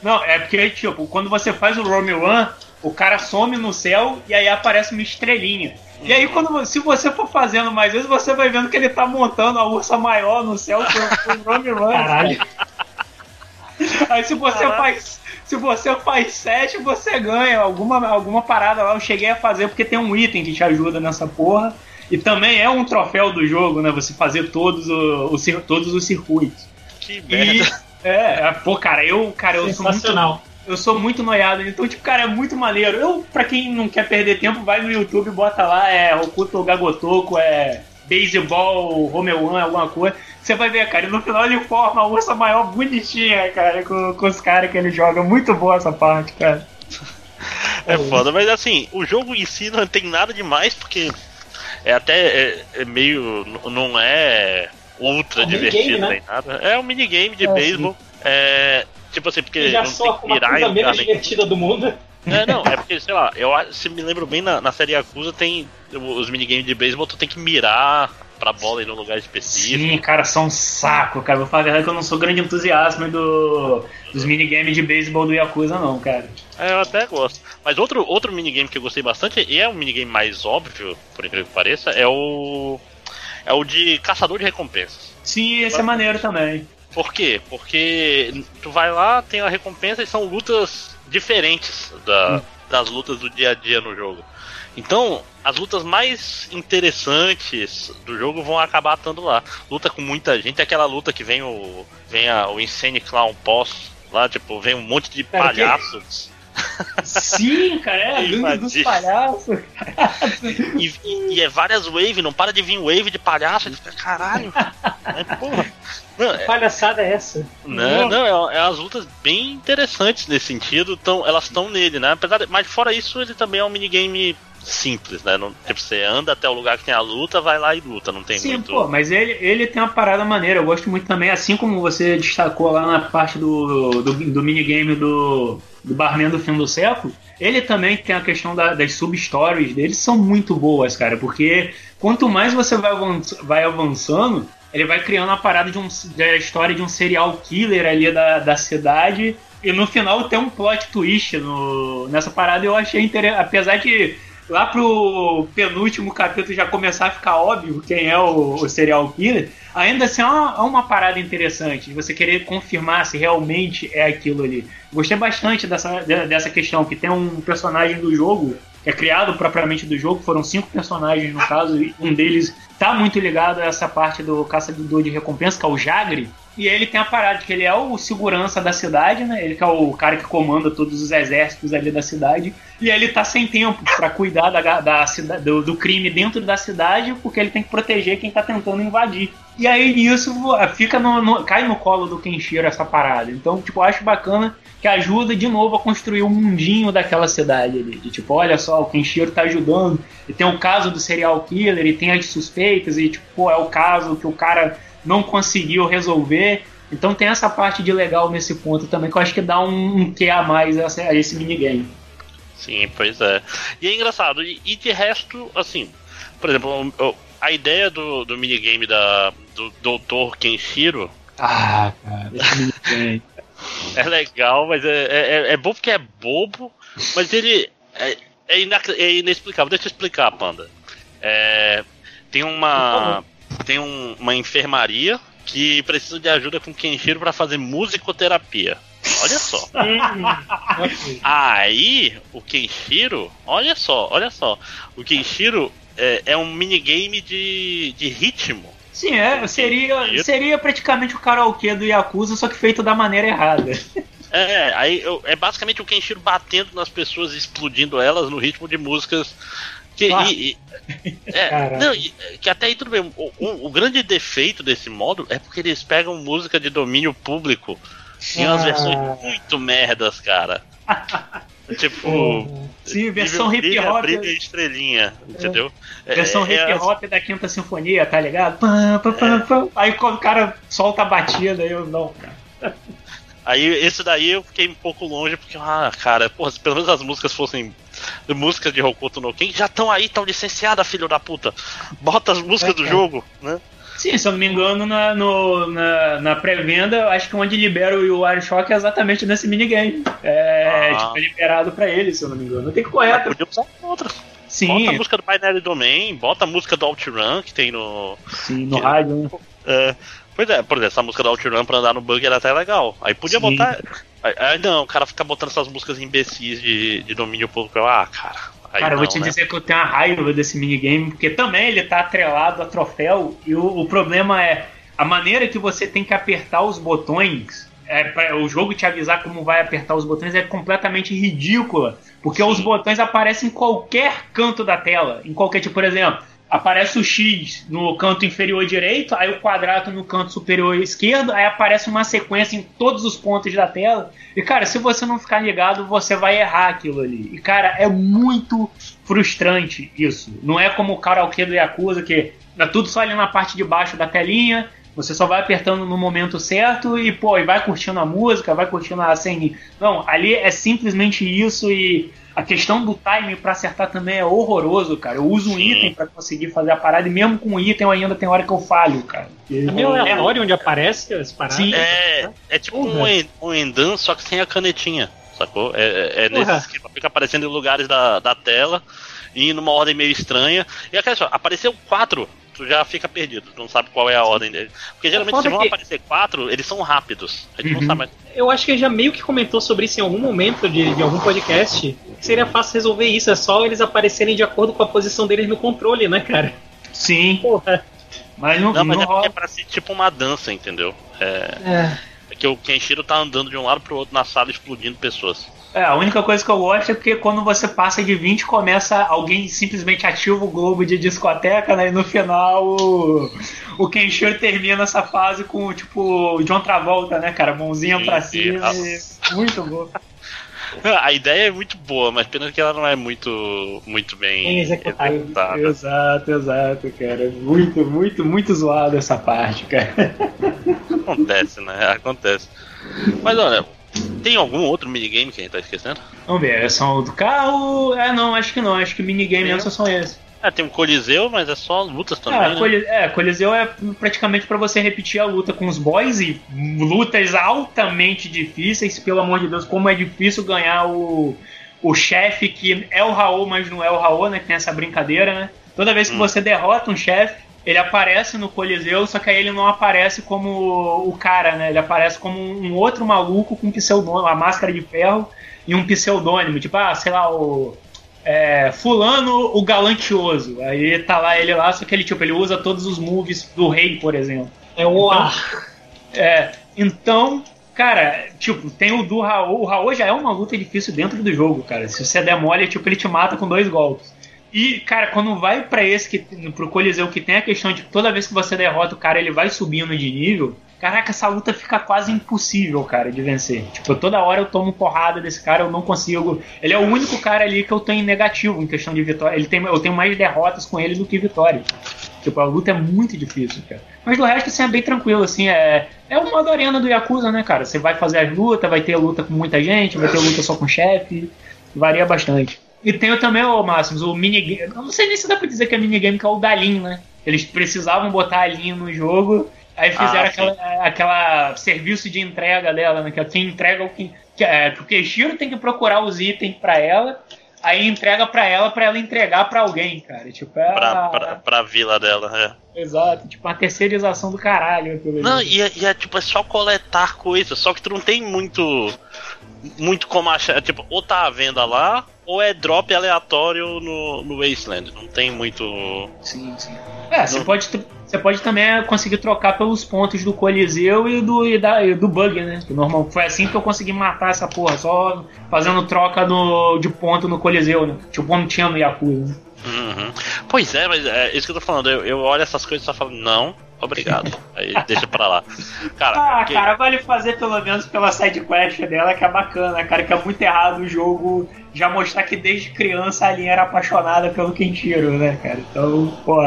B: Não, é porque, tipo, quando você faz o Romeo Run, o cara some no céu e aí aparece uma estrelinha. E aí, quando, se você for fazendo mais vezes, você vai vendo que ele tá montando a ursa maior no céu com o Run. Caralho. Aí se você Caralho. faz se você faz 7, você ganha alguma, alguma parada lá. Eu cheguei a fazer porque tem um item que te ajuda nessa porra. E também é um troféu do jogo, né? Você fazer todos, o, o todos os circuitos.
A: Que merda.
B: E, é, é, pô, cara, eu, cara, eu sou muito. Eu sou muito noiado, então, tipo, cara, é muito maneiro. Eu, pra quem não quer perder tempo, vai no YouTube, bota lá, é Okuto Gagotoko, é Baseball, Romeo One, alguma coisa. Você vai ver, cara, e no final ele forma a ursa maior bonitinha, cara, com, com os caras que ele joga. Muito boa essa parte, cara.
A: É foda, mas assim, o jogo em si não tem nada demais, porque é até é, é meio. não é ultra é um divertido né? nem nada. É um minigame de é, beisebol. É, tipo assim, porque.
C: já só a coisa menos divertida do mundo.
A: É, não, é porque, sei lá, eu se me lembro bem, na, na série Yakuza tem os minigames de beisebol, tu tem que mirar pra bola ir num lugar específico.
B: Sim, cara, são um saco, cara. Vou falar a verdade que eu não sou grande entusiasmo do, dos minigames de beisebol do Yakuza, não, cara.
A: É, eu até gosto. Mas outro, outro minigame que eu gostei bastante, e é um minigame mais óbvio, por incrível que pareça, é o. É o de caçador de recompensas.
B: Sim, esse é maneiro também.
A: Por quê? Porque tu vai lá, tem a recompensa e são lutas diferentes da, hum. das lutas do dia a dia no jogo. Então, as lutas mais interessantes do jogo vão acabar estando lá. Luta com muita gente, aquela luta que vem o vem a, o Insane Clown Boss lá, tipo, vem um monte de palhaços.
B: Sim, cara, é a gangue dos palhaços.
A: e, e, e, é várias waves, não para de vir wave de palhaço. Ele fica, caralho. É,
C: porra. Não, é, palhaçada é essa?
A: Não, não, é, é umas lutas bem interessantes nesse sentido. Então, elas estão nele, né? Apesar de, mas fora isso, ele também é um minigame simples, né? Não, tipo, você anda até o lugar que tem a luta, vai lá e luta, não tem
B: Sim,
A: muito.
B: Pô, mas ele, ele tem uma parada maneira, eu gosto muito também, assim como você destacou lá na parte do, do, do minigame do, do Barman do fim do século, ele também tem a questão da, das sub-stories dele, são muito boas, cara, porque quanto mais você vai, avanç, vai avançando, ele vai criando a parada de um, da história de um serial killer ali da, da cidade. E no final tem um plot twist no, nessa parada. Eu achei interessante. Apesar de lá pro penúltimo capítulo já começar a ficar óbvio quem é o, o serial killer, ainda assim é uma, é uma, parada interessante você querer confirmar se realmente é aquilo ali. Gostei bastante dessa, dessa questão, que tem um personagem do jogo que é criado propriamente do jogo, foram cinco personagens no caso, e um deles tá muito ligado a essa parte do caçador de recompensa, que é o Jagre, e ele tem a parada que ele é o segurança da cidade, né? Ele que é o cara que comanda todos os exércitos ali da cidade. E ele tá sem tempo para cuidar da, da, do, do, crime dentro da cidade, porque ele tem que proteger quem tá tentando invadir. E aí nisso fica no, no, cai no colo do Kenshiro essa parada. Então, tipo, eu acho bacana que ajuda de novo a construir o um mundinho daquela cidade ali. De tipo, olha só, o Kenshiro tá ajudando. E tem o caso do serial killer, e tem as suspeitas, e tipo, pô, é o caso que o cara não conseguiu resolver. Então tem essa parte de legal nesse ponto também, que eu acho que dá um, um quê a mais a, a esse minigame.
A: Sim, pois é. E é engraçado, e, e de resto, assim, por exemplo, a ideia do, do minigame da, do Doutor Kenshiro.
B: Ah, cara, esse minigame.
A: É legal, mas é, é, é bom porque é bobo, mas ele é, é, é inexplicável. Deixa eu explicar, Panda. É, tem uma tem um, uma enfermaria que precisa de ajuda com Kenshiro para fazer musicoterapia. Olha só. Aí, o Kenshiro, olha só, olha só. O Kenshiro é, é um minigame de, de ritmo.
B: Sim, é, seria, seria praticamente o karaokê do Yakuza, só que feito da maneira errada.
A: É, aí eu, é basicamente o Kenshiro batendo nas pessoas, explodindo elas no ritmo de músicas. Que, ah. e, e, é, não, que até aí tudo bem. O, o, o, grande defeito desse modo é porque eles pegam música de domínio público em umas ah. versões muito merdas, cara. Tipo.
B: Sim, versão hip hop.
A: Brilha estrelinha, entendeu?
B: É. Versão é, hip hop é, da Quinta Sinfonia, tá ligado? Pam. Aí quando o cara solta a batida, eu não, cara.
A: Aí esse daí eu fiquei um pouco longe, porque, ah, cara, porra, se pelo menos as músicas fossem músicas de Hokuto no Ken já estão aí, estão licenciadas, filho da puta. Bota as músicas é, do é. jogo, né?
B: Sim, se eu não me engano, na, no, na, na pré-venda, acho que onde libera o Wireshock é exatamente nesse minigame. É, ah. tipo, é liberado pra ele, se eu não me engano. Tem que correr.
A: Podia usar outra. Sim. Bota a música do Binary Domain, bota a música do OutRun que tem no.
B: Sim, no que, rádio, né?
A: É, pois é, por exemplo, essa música do OutRun pra andar no bug era até legal. Aí podia Sim. botar. Aí, não, o cara fica botando essas músicas imbecis de, de domínio público. Ah, cara.
B: Aí Cara, não, eu vou te né? dizer que eu tenho uma raiva desse minigame, porque também ele tá atrelado a troféu, e o, o problema é a maneira que você tem que apertar os botões. É, pra, o jogo te avisar como vai apertar os botões é completamente ridícula. Porque Sim. os botões aparecem em qualquer canto da tela. Em qualquer tipo, por exemplo, aparece o X no canto inferior direito, aí o quadrado no canto superior esquerdo, aí aparece uma sequência em todos os pontos da tela. E cara, se você não ficar ligado, você vai errar aquilo ali. E cara, é muito frustrante isso. Não é como o karaokê do Yakuza que é tudo só ali na parte de baixo da telinha. Você só vai apertando no momento certo e, pô, e vai curtindo a música, vai curtindo a cena. Não, ali é simplesmente isso e a questão do time para acertar também é horroroso, cara. Eu uso um item para conseguir fazer a parada e mesmo com o item eu ainda tem hora que eu falho, cara.
D: É meio aleatório é, onde aparece as paradas. Sim.
A: É, é tipo um, um Endan, só que sem a canetinha, sacou? É, é nesse esquema. Fica aparecendo em lugares da, da tela e numa ordem meio estranha. E aquela só, apareceu quatro tu já fica perdido, tu não sabe qual é a ordem dele. Porque geralmente se vão que... aparecer quatro, eles são rápidos. A gente uhum. não sabe mais.
D: Eu acho que ele já meio que comentou sobre isso em algum momento de, de algum podcast. Que seria fácil resolver isso, é só eles aparecerem de acordo com a posição deles no controle, né, cara?
B: Sim.
A: Porra. Mas não, não, mas não é, é pra ser tipo uma dança, entendeu? É. é. é que o Kenshiro tá andando de um lado pro outro na sala explodindo pessoas.
B: É, a única coisa que eu gosto é porque quando você passa de 20, começa alguém simplesmente ativa o globo de discoteca, né? E no final o, o Kenshiro termina essa fase com, tipo, John Travolta, né, cara? Mãozinha sim, pra cima. E... Muito bom.
A: A ideia é muito boa, mas pena que ela não é muito, muito bem executada.
B: Exato, exato, cara. Muito, muito, muito zoado essa parte, cara.
A: Acontece, né? Acontece. Mas olha, tem algum outro minigame que a gente tá esquecendo?
B: Vamos ver, é só o do carro? É, não, acho que não. Acho que minigame é. só são esses.
A: É, tem um Coliseu, mas é só lutas também. É, né? Coli
B: é Coliseu é praticamente para você repetir a luta com os boys e lutas altamente difíceis, pelo amor de Deus, como é difícil ganhar o, o chefe que é o Raul, mas não é o Raul, né? Que tem essa brincadeira, né? Toda vez que hum. você derrota um chefe, ele aparece no Coliseu, só que aí ele não aparece como o cara, né? Ele aparece como um outro maluco com pseudônimo, a máscara de ferro e um pseudônimo, tipo, ah, sei lá, o é, fulano o galantioso. Aí tá lá ele lá, só que ele tipo, ele usa todos os moves do rei, por exemplo.
D: É o então.
B: É, então, cara, tipo, tem o do Raul. O Raul já é uma luta difícil dentro do jogo, cara. Se você der mole, tipo, ele te mata com dois golpes. E, cara, quando vai para esse que pro Coliseu que tem a questão de que toda vez que você derrota o cara, ele vai subindo de nível. Caraca, essa luta fica quase impossível, cara, de vencer. Tipo, toda hora eu tomo porrada desse cara, eu não consigo. Ele é o único cara ali que eu tenho negativo em questão de vitória. Ele tem, eu tenho mais derrotas com ele do que vitórias. Tipo, a luta é muito difícil, cara. Mas do resto, assim, é bem tranquilo, assim, é. É o modo arena do Yakuza, né, cara? Você vai fazer as lutas, vai ter luta com muita gente, vai ter luta só com chefe. Varia bastante. E tem também, o Máximos, o minigame. Não sei nem se dá pra dizer que é minigame, que é o da Lin, né? Eles precisavam botar a Lin no jogo, aí fizeram ah, aquela, aquela serviço de entrega dela, né? Que é quem entrega o que. é, que o Keshiro tem que procurar os itens para ela, aí entrega para ela para ela entregar para alguém, cara. Tipo, é
A: pra, pra, pra vila dela,
B: é. Exato, tipo, uma terceirização do caralho.
A: Não, e é, e é, tipo, é só coletar coisas, só que tu não tem muito. Muito como achar. Tipo, ou tá à venda lá, ou é drop aleatório no, no Wasteland. Não tem muito.
B: Sim, sim. É, você pode, você pode também conseguir trocar pelos pontos do Coliseu e do, e da, e do Bug, né? Que normal, foi assim que eu consegui matar essa porra, só fazendo troca no, de ponto no Coliseu, né? Tipo, como tinha no Yakuza. Né?
A: Uhum. Pois é, mas é isso que eu tô falando. Eu, eu olho essas coisas e só falo, não, obrigado. Aí deixa pra lá.
B: Cara, ah, porque... cara, vale fazer pelo menos pela side quest dela, que é bacana, cara, que é muito errado o jogo já mostrar que desde criança a linha era apaixonada pelo Kenshiro, né, cara? Então, pô,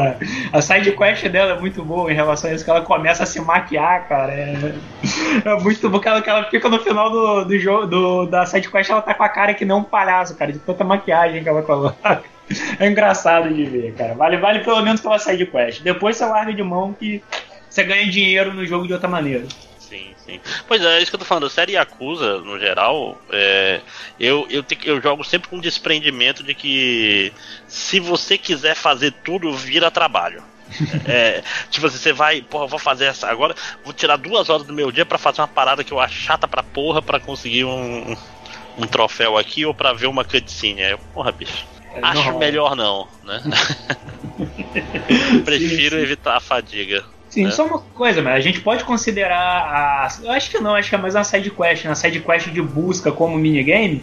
B: a side quest dela é muito boa em relação a isso, que ela começa a se maquiar, cara. É, é muito bom que ela, que ela fica no final do, do jogo, do, da side quest, ela tá com a cara que nem um palhaço, cara, de tanta maquiagem que ela coloca. É engraçado de ver, cara. Vale, vale pelo menos pela side quest. Depois você larga de mão que você ganha dinheiro no jogo de outra maneira.
A: Sim, sim. Pois é, é isso que eu tô falando. Série Yakuza, no geral, é, eu, eu, te, eu jogo sempre com desprendimento de que se você quiser fazer tudo, vira trabalho. é, tipo assim, você vai, porra, vou fazer essa agora, vou tirar duas horas do meu dia para fazer uma parada que eu acho chata pra porra pra conseguir um, um troféu aqui ou pra ver uma cutscene. Aí, porra, bicho. É acho melhor não, né? Prefiro sim, sim. evitar a fadiga.
B: Sim, né? só uma coisa, mas a gente pode considerar a. Eu acho que não, acho que é mais uma side quest, uma side quest de busca como minigame.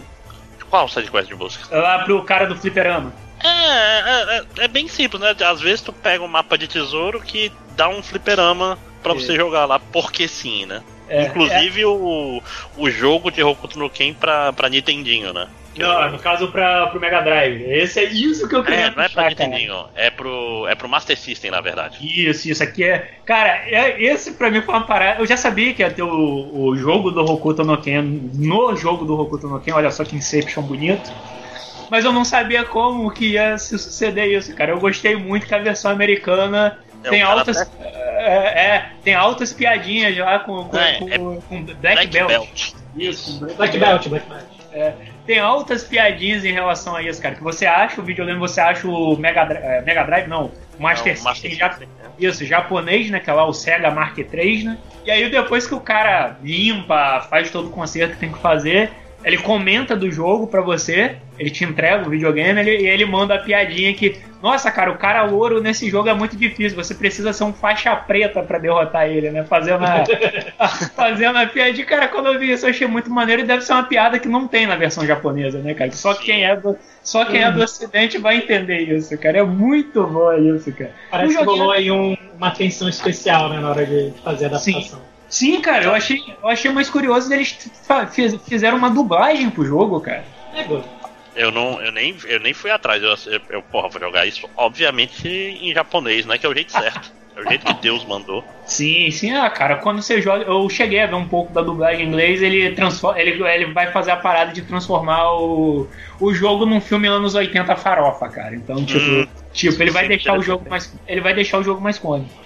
A: Qual side quest de busca?
B: Lá pro cara do fliperama.
A: É, é, é, é, bem simples, né? Às vezes tu pega um mapa de tesouro que dá um fliperama pra você jogar lá, porque sim, né? É, Inclusive é. o, o jogo de Hokuto no Ken pra, pra Nintendinho, né?
B: Não, no caso pra, pro Mega Drive. Esse é isso que eu queria
A: É, não é pra Nintendo, é pro, é pro Master System, na verdade.
B: Isso, isso aqui é. Cara, é, esse pra mim foi uma parada. Eu já sabia que ia ter o, o jogo do Hokuto no Ken no jogo do Hokuto no Ken, olha só que Inception bonito. Mas eu não sabia como que ia se suceder isso, cara. Eu gostei muito que a versão americana é tem altas. É, é, tem altas piadinhas lá com, com, é, com, é com Black, Black Belt. Belt. Isso, Black, Black Belt, Black Belt. É, tem altas piadinhas em relação a isso, cara. Que você acha o videogame, você acha o Mega, é, Mega Drive, não, o Master, não, System, já, System, né? isso, japonês, né? Que é lá o Sega Mark III, né? E aí depois que o cara limpa, faz todo o conserto que tem que fazer, ele comenta do jogo pra você, ele te entrega o videogame ele, e ele manda a piadinha que, nossa, cara, o cara ouro nesse jogo é muito difícil, você precisa ser um faixa preta para derrotar ele, né? Fazendo a, fazendo a piadinha. Cara, quando eu vi isso, eu achei muito maneiro e deve ser uma piada que não tem na versão japonesa, né, cara? Só quem é do, só quem é do ocidente vai entender isso, cara. É muito bom isso, cara.
D: Parece que rolou aí um, uma atenção especial, né, na hora de fazer a adaptação.
B: Sim. Sim, cara, eu achei, eu achei mais curioso eles fizeram uma dublagem pro jogo, cara.
A: Eu não, eu nem, eu nem fui atrás. Eu, eu, eu, porra, vou jogar isso, obviamente, em japonês, né? Que é o jeito certo. É o jeito que Deus mandou.
B: Sim, sim, ah, cara, quando você joga. Eu cheguei a ver um pouco da dublagem em inglês, ele transforma. Ele, ele vai fazer a parada de transformar o, o jogo num filme anos 80 farofa, cara. Então, tipo, hum, tipo ele vai deixar o jogo mais. Ele vai deixar o jogo mais cômico.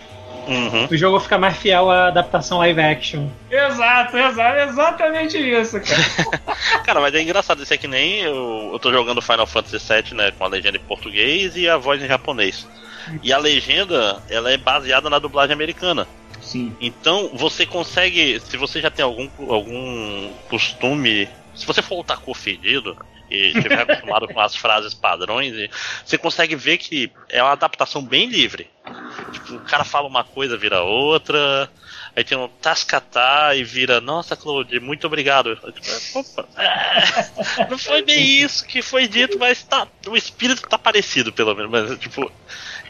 D: Uhum. O jogo fica mais fiel à adaptação live action.
B: Exato, exato exatamente isso, cara.
A: cara, mas é engraçado, isso é que nem eu, eu tô jogando Final Fantasy VII, né, com a legenda em português e a voz em japonês. E a legenda, ela é baseada na dublagem americana.
B: Sim.
A: Então, você consegue, se você já tem algum, algum costume, se você for o taco fedido, e estiver acostumado com as frases padrões, você consegue ver que é uma adaptação bem livre. Tipo, o cara fala uma coisa, vira outra. Aí tem um tascatá e vira, nossa, Claude, muito obrigado. Tipo, Opa, é, não foi bem isso que foi dito, mas tá, o espírito tá parecido, pelo menos. Mas, tipo,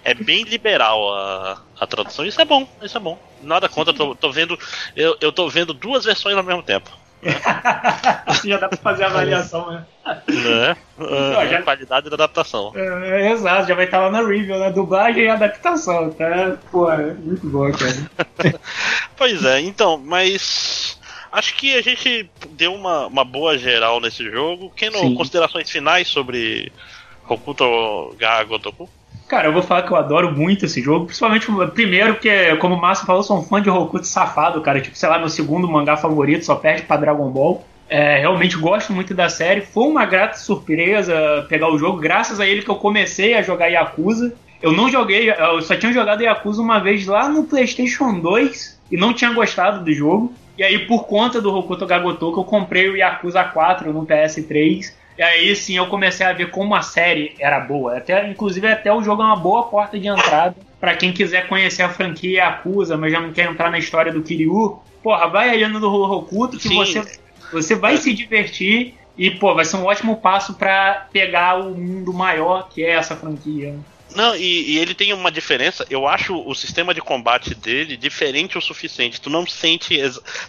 A: é bem liberal a, a tradução. Isso é bom, isso é bom. Nada contra, tô, tô vendo. Eu, eu tô vendo duas versões ao mesmo tempo.
B: assim já dá pra fazer a avaliação, né?
A: né? Uh, já... Qualidade da adaptação.
B: É, é, exato, já vai estar lá na review, né? Dublagem e adaptação, tá? Pô, é muito bom, cara.
A: pois é, então, mas. Acho que a gente deu uma, uma boa geral nesse jogo. Quem não, considerações finais sobre Hokuto ga Gotoku?
B: Cara, eu vou falar que eu adoro muito esse jogo, principalmente primeiro porque, como o Márcio falou, eu sou um fã de Hokuto safado, cara. Tipo, sei lá, meu segundo mangá favorito, só perde pra Dragon Ball. É, realmente gosto muito da série. Foi uma grata surpresa pegar o jogo, graças a ele que eu comecei a jogar Yakuza. Eu não joguei, eu só tinha jogado Yakuza uma vez lá no PlayStation 2 e não tinha gostado do jogo. E aí, por conta do Hokuto Gagotoku, eu comprei o Yakuza 4 no PS3 e aí sim eu comecei a ver como a série era boa. Até, inclusive até o jogo é uma boa porta de entrada para quem quiser conhecer a franquia Acusa, mas já não quer entrar na história do Kiryu. Porra, vai aí no Hokuto que você, você vai se divertir e pô, vai ser um ótimo passo para pegar o mundo maior que é essa franquia.
A: Não, e, e, ele tem uma diferença. Eu acho o sistema de combate dele diferente o suficiente. Tu não sente.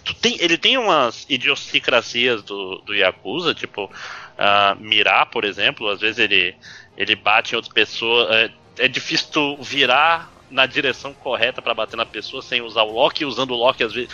A: Tu tem, ele tem umas idiosincrasias do, do Yakuza, tipo, uh, mirar, por exemplo. Às vezes ele, ele bate em outras pessoas. É, é difícil tu virar na direção correta para bater na pessoa sem usar o lock, usando o lock às vezes.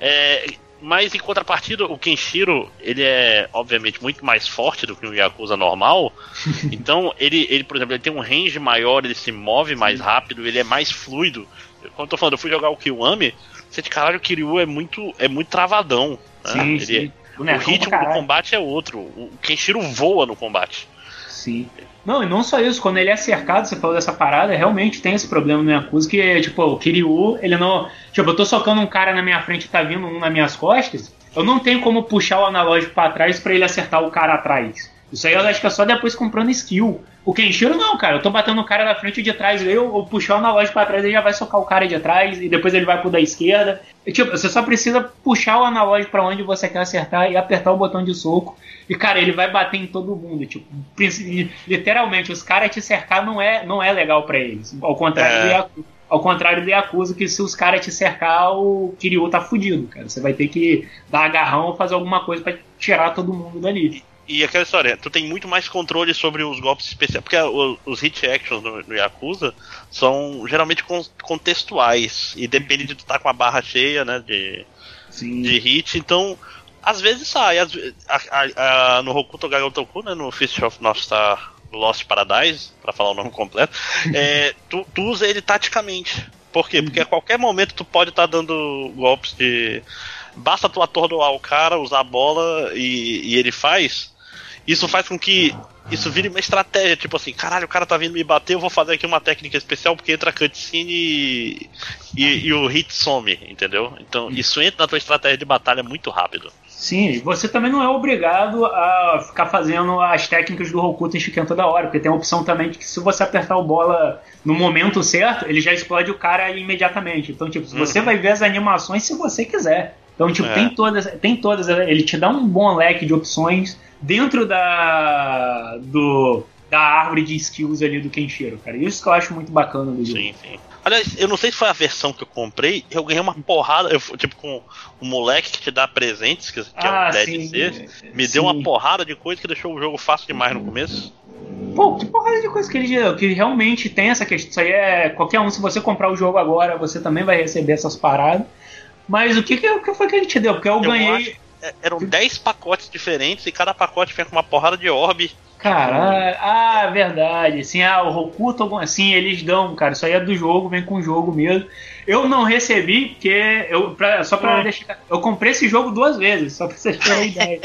A: É, mas em contrapartida, o Kenshiro, ele é obviamente muito mais forte do que um Yakuza normal. então, ele, ele, por exemplo, ele tem um range maior, ele se move mais rápido, ele é mais fluido. Quando eu tô falando, eu fui jogar o Kiwami, você de caralho, o Kiryu é muito, é muito travadão. Né?
B: Sim, ele, sim.
A: O, ritmo do combate é outro. O Kenshiro voa no combate.
B: Sim. Não, e não só isso, quando ele é cercado, você falou dessa parada, realmente tem esse problema no Yakuza, que, tipo, o Kiryu, ele não. Tipo, eu tô socando um cara na minha frente e tá vindo um nas minhas costas, eu não tenho como puxar o analógico para trás para ele acertar o cara atrás. Isso aí eu acho que é só depois comprando skill. O Kenshiro não, cara. Eu tô batendo o cara da frente e de trás, eu, eu puxar o analógico pra trás, ele já vai socar o cara de trás e depois ele vai pro da esquerda. E, tipo, você só precisa puxar o analógico para onde você quer acertar e apertar o botão de soco. E, cara, ele vai bater em todo mundo. Tipo, literalmente, os caras te cercar não é, não é legal para eles. Ao contrário é. do. Ao contrário do Yakuza, que se os caras te cercar, o Kiryu tá fudido, cara. Você vai ter que dar agarrão ou fazer alguma coisa para tirar todo mundo dali.
A: E aquela história, tu tem muito mais controle sobre os golpes especiais. Porque os hit actions no, no Yakuza são geralmente contextuais. E depende de tu estar tá com a barra cheia, né? De, de hit. Então, às vezes sai. Às, a, a, a, no Hokuto Gagotoku, né? No Fist of North Star Lost Paradise, para falar o nome completo, é, tu, tu, usa ele taticamente. Por quê? Porque a qualquer momento tu pode estar tá dando golpes de. Basta tu atordoar o cara, usar a bola e, e ele faz. Isso faz com que isso vire uma estratégia, tipo assim, caralho, o cara tá vindo me bater, eu vou fazer aqui uma técnica especial porque entra cutscene e, e, e o hit some, entendeu? Então isso entra na tua estratégia de batalha muito rápido.
B: Sim, você também não é obrigado a ficar fazendo as técnicas do Hokuto Shiken toda hora, porque tem a opção também de que se você apertar o bola no momento certo, ele já explode o cara imediatamente. Então, tipo, uhum. você vai ver as animações se você quiser. Então, tipo, é. tem todas, tem todas, ele te dá um bom leque de opções dentro da do da árvore de skills ali do Kenshiro, cara. Isso que eu acho muito bacana do jogo.
A: Sim, sim. Aliás, eu não sei se foi a versão que eu comprei, eu ganhei uma porrada, eu, tipo, com o moleque que te dá presentes, que, que ah, é o DLC, me sim. deu uma porrada de coisa que deixou o jogo fácil demais no começo.
B: Pô, que porrada de coisa que ele deu, que realmente tem essa questão. Isso aí é. Qualquer um, se você comprar o jogo agora, você também vai receber essas paradas. Mas o que, que, que foi que ele te deu? Porque eu, eu ganhei. Acho
A: é, eram 10 pacotes diferentes e cada pacote vinha com uma porrada de orbe.
B: Caralho, ah, verdade. Assim, ah, o Hokuto, assim, eles dão, cara. Isso aí é do jogo, vem com o jogo mesmo. Eu não recebi, porque eu, pra, só pra é. deixar. Eu comprei esse jogo duas vezes, só pra vocês terem ideia.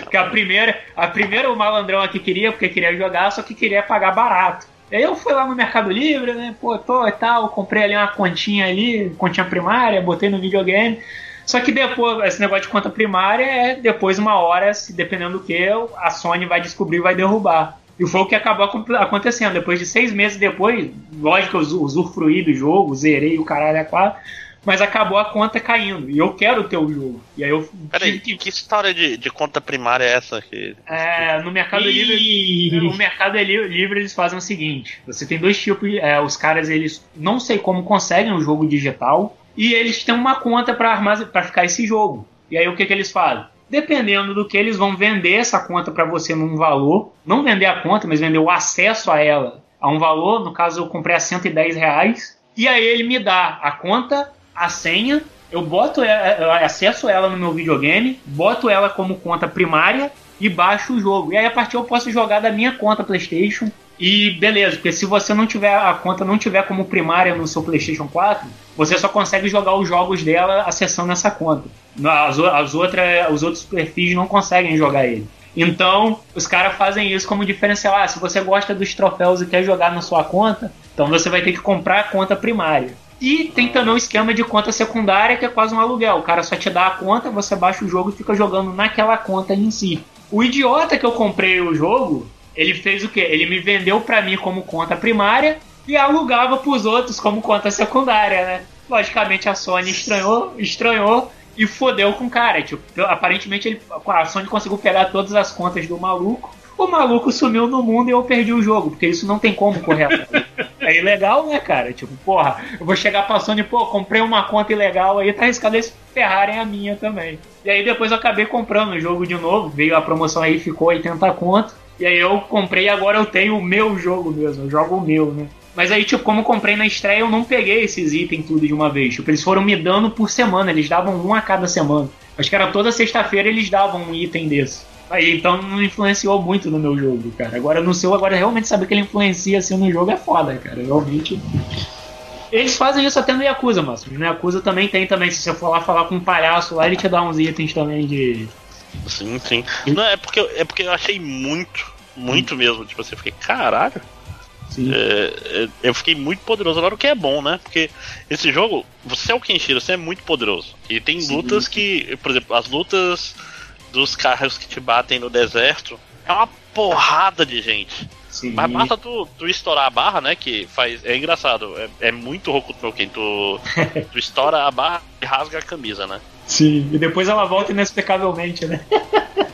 B: Porque a primeira, a primeira o malandrão aqui queria, porque queria jogar, só que queria pagar barato. Aí eu fui lá no Mercado Livre, né? Pô, tô e tal, comprei ali uma continha ali, continha primária, botei no videogame. Só que depois, esse negócio de conta primária é depois uma hora, se dependendo do que, a Sony vai descobrir e vai derrubar. E foi o que acabou acontecendo. Depois de seis meses depois, lógico, eu usufruí do jogo, zerei o caralho a quatro, mas acabou a conta caindo. E eu quero ter o jogo. E aí eu.
A: Peraí, que... que história de, de conta primária é essa? Que...
B: É, no Mercado Livre. No Mercado Livre eles fazem o seguinte: você tem dois tipos. É, os caras, eles não sei como conseguem o jogo digital e eles têm uma conta para ficar esse jogo. E aí o que, que eles fazem? Dependendo do que eles vão vender essa conta para você num valor, não vender a conta, mas vender o acesso a ela a um valor, no caso eu comprei a 110 reais, e aí ele me dá a conta, a senha, eu boto eu acesso ela no meu videogame, boto ela como conta primária e baixo o jogo. E aí a partir eu posso jogar da minha conta PlayStation e beleza, porque se você não tiver a conta não tiver como primária no seu PlayStation 4, você só consegue jogar os jogos dela acessando essa conta. As, as outras, os outros perfis não conseguem jogar ele. Então, os caras fazem isso como diferencial. Ah, se você gosta dos troféus e quer jogar na sua conta, então você vai ter que comprar a conta primária. E tem também o esquema de conta secundária, que é quase um aluguel. O cara só te dá a conta, você baixa o jogo e fica jogando naquela conta em si. O idiota que eu comprei o jogo, ele fez o quê? Ele me vendeu para mim como conta primária e alugava para os outros como conta secundária, né? Logicamente a Sony estranhou, estranhou e fodeu com o cara. Tipo, aparentemente ele, a Sony conseguiu pegar todas as contas do maluco. O maluco sumiu no mundo e eu perdi o jogo, porque isso não tem como correr é ilegal, né, cara? Tipo, porra, eu vou chegar passando e, pô, comprei uma conta ilegal aí, tá arriscado eles ferrarem a minha também. E aí depois eu acabei comprando o jogo de novo, veio a promoção aí, ficou 80 conto. E aí eu comprei agora eu tenho o meu jogo mesmo, eu jogo o meu, né? Mas aí, tipo, como eu comprei na estreia, eu não peguei esses itens tudo de uma vez. Tipo, eles foram me dando por semana, eles davam um a cada semana. Acho que era toda sexta-feira eles davam um item desse. Aí, então não influenciou muito no meu jogo, cara. Agora no seu, agora realmente saber que ele influencia assim no jogo é foda, cara. Realmente. Eles fazem isso até no Yakuza, mas no Yakuza também tem também. Se você for lá falar com um palhaço lá, ele te dá uns itens também de.
A: Sim, sim. Não, é porque, é porque eu achei muito, muito hum. mesmo. Tipo assim, eu fiquei, caralho. É, é, eu fiquei muito poderoso agora, o que é bom, né? Porque esse jogo, você é o Kenshiro, você é muito poderoso. E tem sim, lutas que, por exemplo, as lutas dos carros que te batem no deserto é uma porrada de gente. Sim. Mas basta tu, tu, estourar a barra, né? Que faz. É engraçado. É, é muito Hokuto no Ken. Tu, tu estoura a barra e rasga a camisa, né?
B: Sim, e depois ela volta inexplicavelmente, né?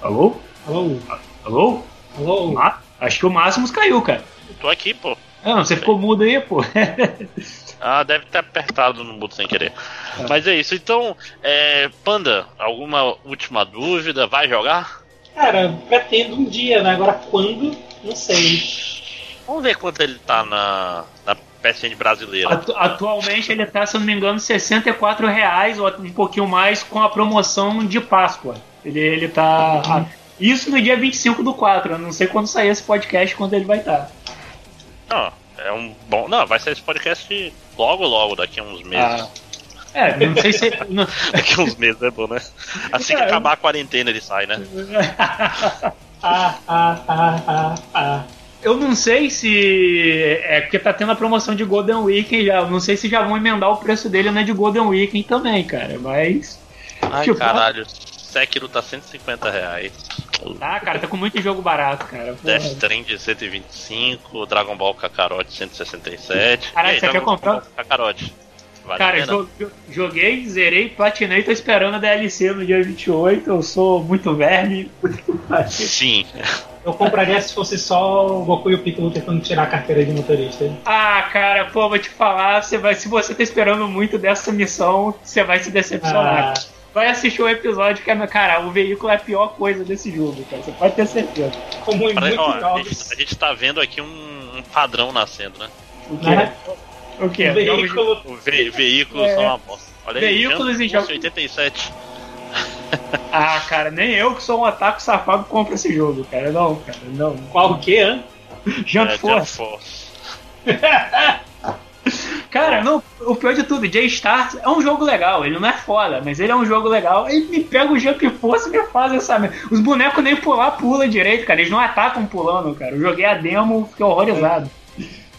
B: Alô?
D: Alô?
B: Alô?
D: Alô?
B: Ah, acho que o Máximos caiu, cara.
A: Tô aqui, pô.
B: Ah, não, você ficou mudo aí, pô.
A: ah, deve ter apertado no mudo sem querer. É. Mas é isso. Então, é, Panda, alguma última dúvida? Vai jogar?
D: Cara, pretendo um dia, né? Agora quando? Não sei.
A: Vamos ver quanto ele tá na, na PSN brasileira.
B: Atu atualmente ele tá, se eu não me engano, 64 reais ou um pouquinho mais com a promoção de Páscoa. Ele, ele tá. Uhum. Isso no dia 25 do 4. Eu não sei quando sair esse podcast, quando ele vai estar.
A: Não, é um bom. Não, vai sair esse podcast logo, logo, daqui a uns meses. Ah.
B: É, não sei se. Não.
A: Daqui a uns meses é bom, né? Assim que acabar a quarentena ele sai, né?
B: ah, ah, ah, ah, ah. Eu não sei se. É porque tá tendo a promoção de Golden Weekend já. Eu não sei se já vão emendar o preço dele na né, de Golden Weekend também, cara. Mas.
A: Ai, tipo, caralho. Sekiro tá 150 reais.
B: Ah, cara, tá com muito jogo barato, cara.
A: Porra. Death Strand 125, Dragon Ball Kakarot 167.
B: Caralho, você quer comprar?
A: Kakarot.
B: Vale cara, joguei, zerei, platinei, tô esperando a DLC no dia 28. Eu sou muito verme.
A: Sim.
D: Eu compraria se fosse só o Goku e o Piccolo tentando tirar a carteira de motorista.
B: Ah, cara, pô, vou te falar, você vai, se você tá esperando muito dessa missão, você vai se decepcionar. Ah. Vai assistir o episódio que é, cara, o veículo é a pior coisa desse jogo, cara. Você pode ter certeza.
A: Como em muitos ó, jogos. A gente, a gente tá vendo aqui um, um padrão nascendo, né?
B: O quê? Né? O quê?
A: O veículo. O ve veículos é. são uma bosta.
B: Olha Veículos em
A: jogos. 87.
B: ah, cara, nem eu que sou um ataque safado compro esse jogo, cara. Não, cara, não.
D: Qual o quê, hein?
B: Jump é, Force. Jump Force. Cara, não, o pior de tudo, J-Star é um jogo legal, ele não é foda, mas ele é um jogo legal. Ele me pega o Jump Force e me faz essa. Os bonecos nem pular, pula direito, cara. Eles não atacam pulando, cara. Eu joguei a demo, fiquei horrorizado.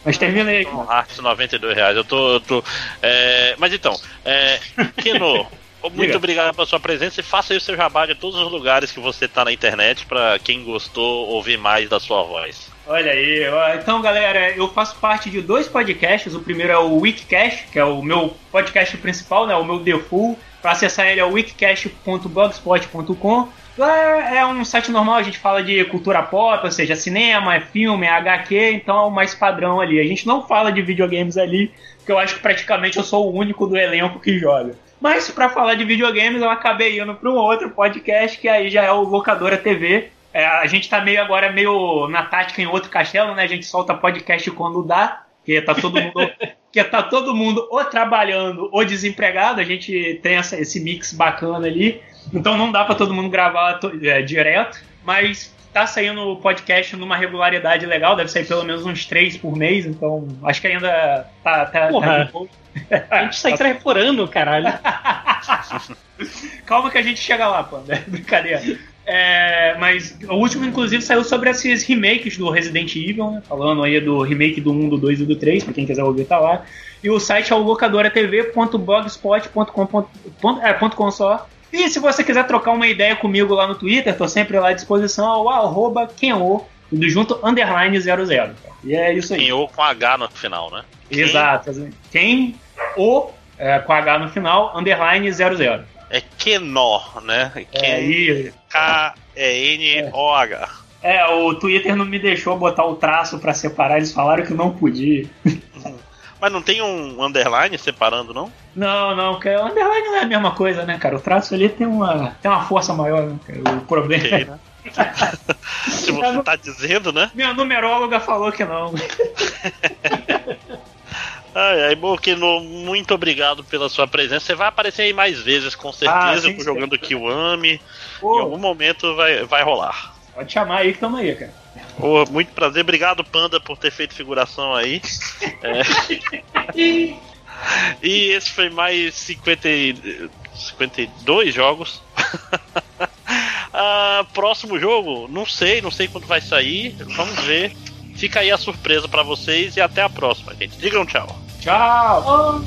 B: Mas termina aí.
A: Art 92 reais. Eu tô. Eu tô é... Mas então, é... Kino, muito obrigado pela sua presença e faça aí o seu jabá de todos os lugares que você tá na internet para quem gostou ouvir mais da sua voz.
B: Olha aí, então galera, eu faço parte de dois podcasts. O primeiro é o Wikicast, que é o meu podcast principal, né, o meu default. Para acessar ele é o wikicast.blogspot.com. Lá é um site normal, a gente fala de cultura pop, ou seja, cinema, é filme, é HQ, então é o mais padrão ali. A gente não fala de videogames ali, porque eu acho que praticamente eu sou o único do elenco que joga. Mas para falar de videogames, eu acabei indo para um outro podcast que aí já é o Locadora TV. É, a gente tá meio agora meio na tática em outro castelo, né? A gente solta podcast quando dá, que tá todo mundo que tá todo mundo ou trabalhando ou desempregado. A gente tem essa, esse mix bacana ali. Então não dá para todo mundo gravar é, direto, mas tá saindo o podcast numa regularidade legal, deve sair pelo menos uns três por mês, então acho que ainda tá. tá, tá
D: Porra, tá a gente sai três por ano, caralho.
B: Calma que a gente chega lá, pô. É brincadeira. É, mas o último, inclusive, saiu sobre esses remakes do Resident Evil, né? falando aí do remake do 1, do 2 e do 3, pra quem quiser ouvir, tá lá. E o site é o locadoratv.blogspot.com é, só. E se você quiser trocar uma ideia comigo lá no Twitter, tô sempre lá à disposição, ao arroba Kenô, tudo junto, underline 00. E é isso aí.
A: Kenô com H no final, né?
B: Exato. Quem o é, com H no final, underline 00.
A: É Kenó, né?
B: É, Ken...
A: K-E-N-O-H.
B: É, o Twitter não me deixou botar o traço para separar, eles falaram que não podia.
A: Mas não tem um underline separando, não?
B: Não, não, porque o underline não é a mesma coisa, né, cara? O traço ali tem uma, tem uma força maior, né, O problema okay, né?
A: Se você tá dizendo, né?
B: Minha numeróloga falou que não.
A: Ai, ai, Bokino, muito obrigado pela sua presença. Você vai aparecer aí mais vezes, com certeza, ah, jogando Kiwami. Em algum momento vai, vai rolar.
B: Pode chamar aí que tamo aí, cara.
A: Oh, muito prazer, obrigado, Panda, por ter feito figuração aí. É. e esse foi mais 50, 52 jogos. ah, próximo jogo, não sei, não sei quando vai sair. Vamos ver. Fica aí a surpresa para vocês e até a próxima, gente. Digam tchau.
B: Tchau!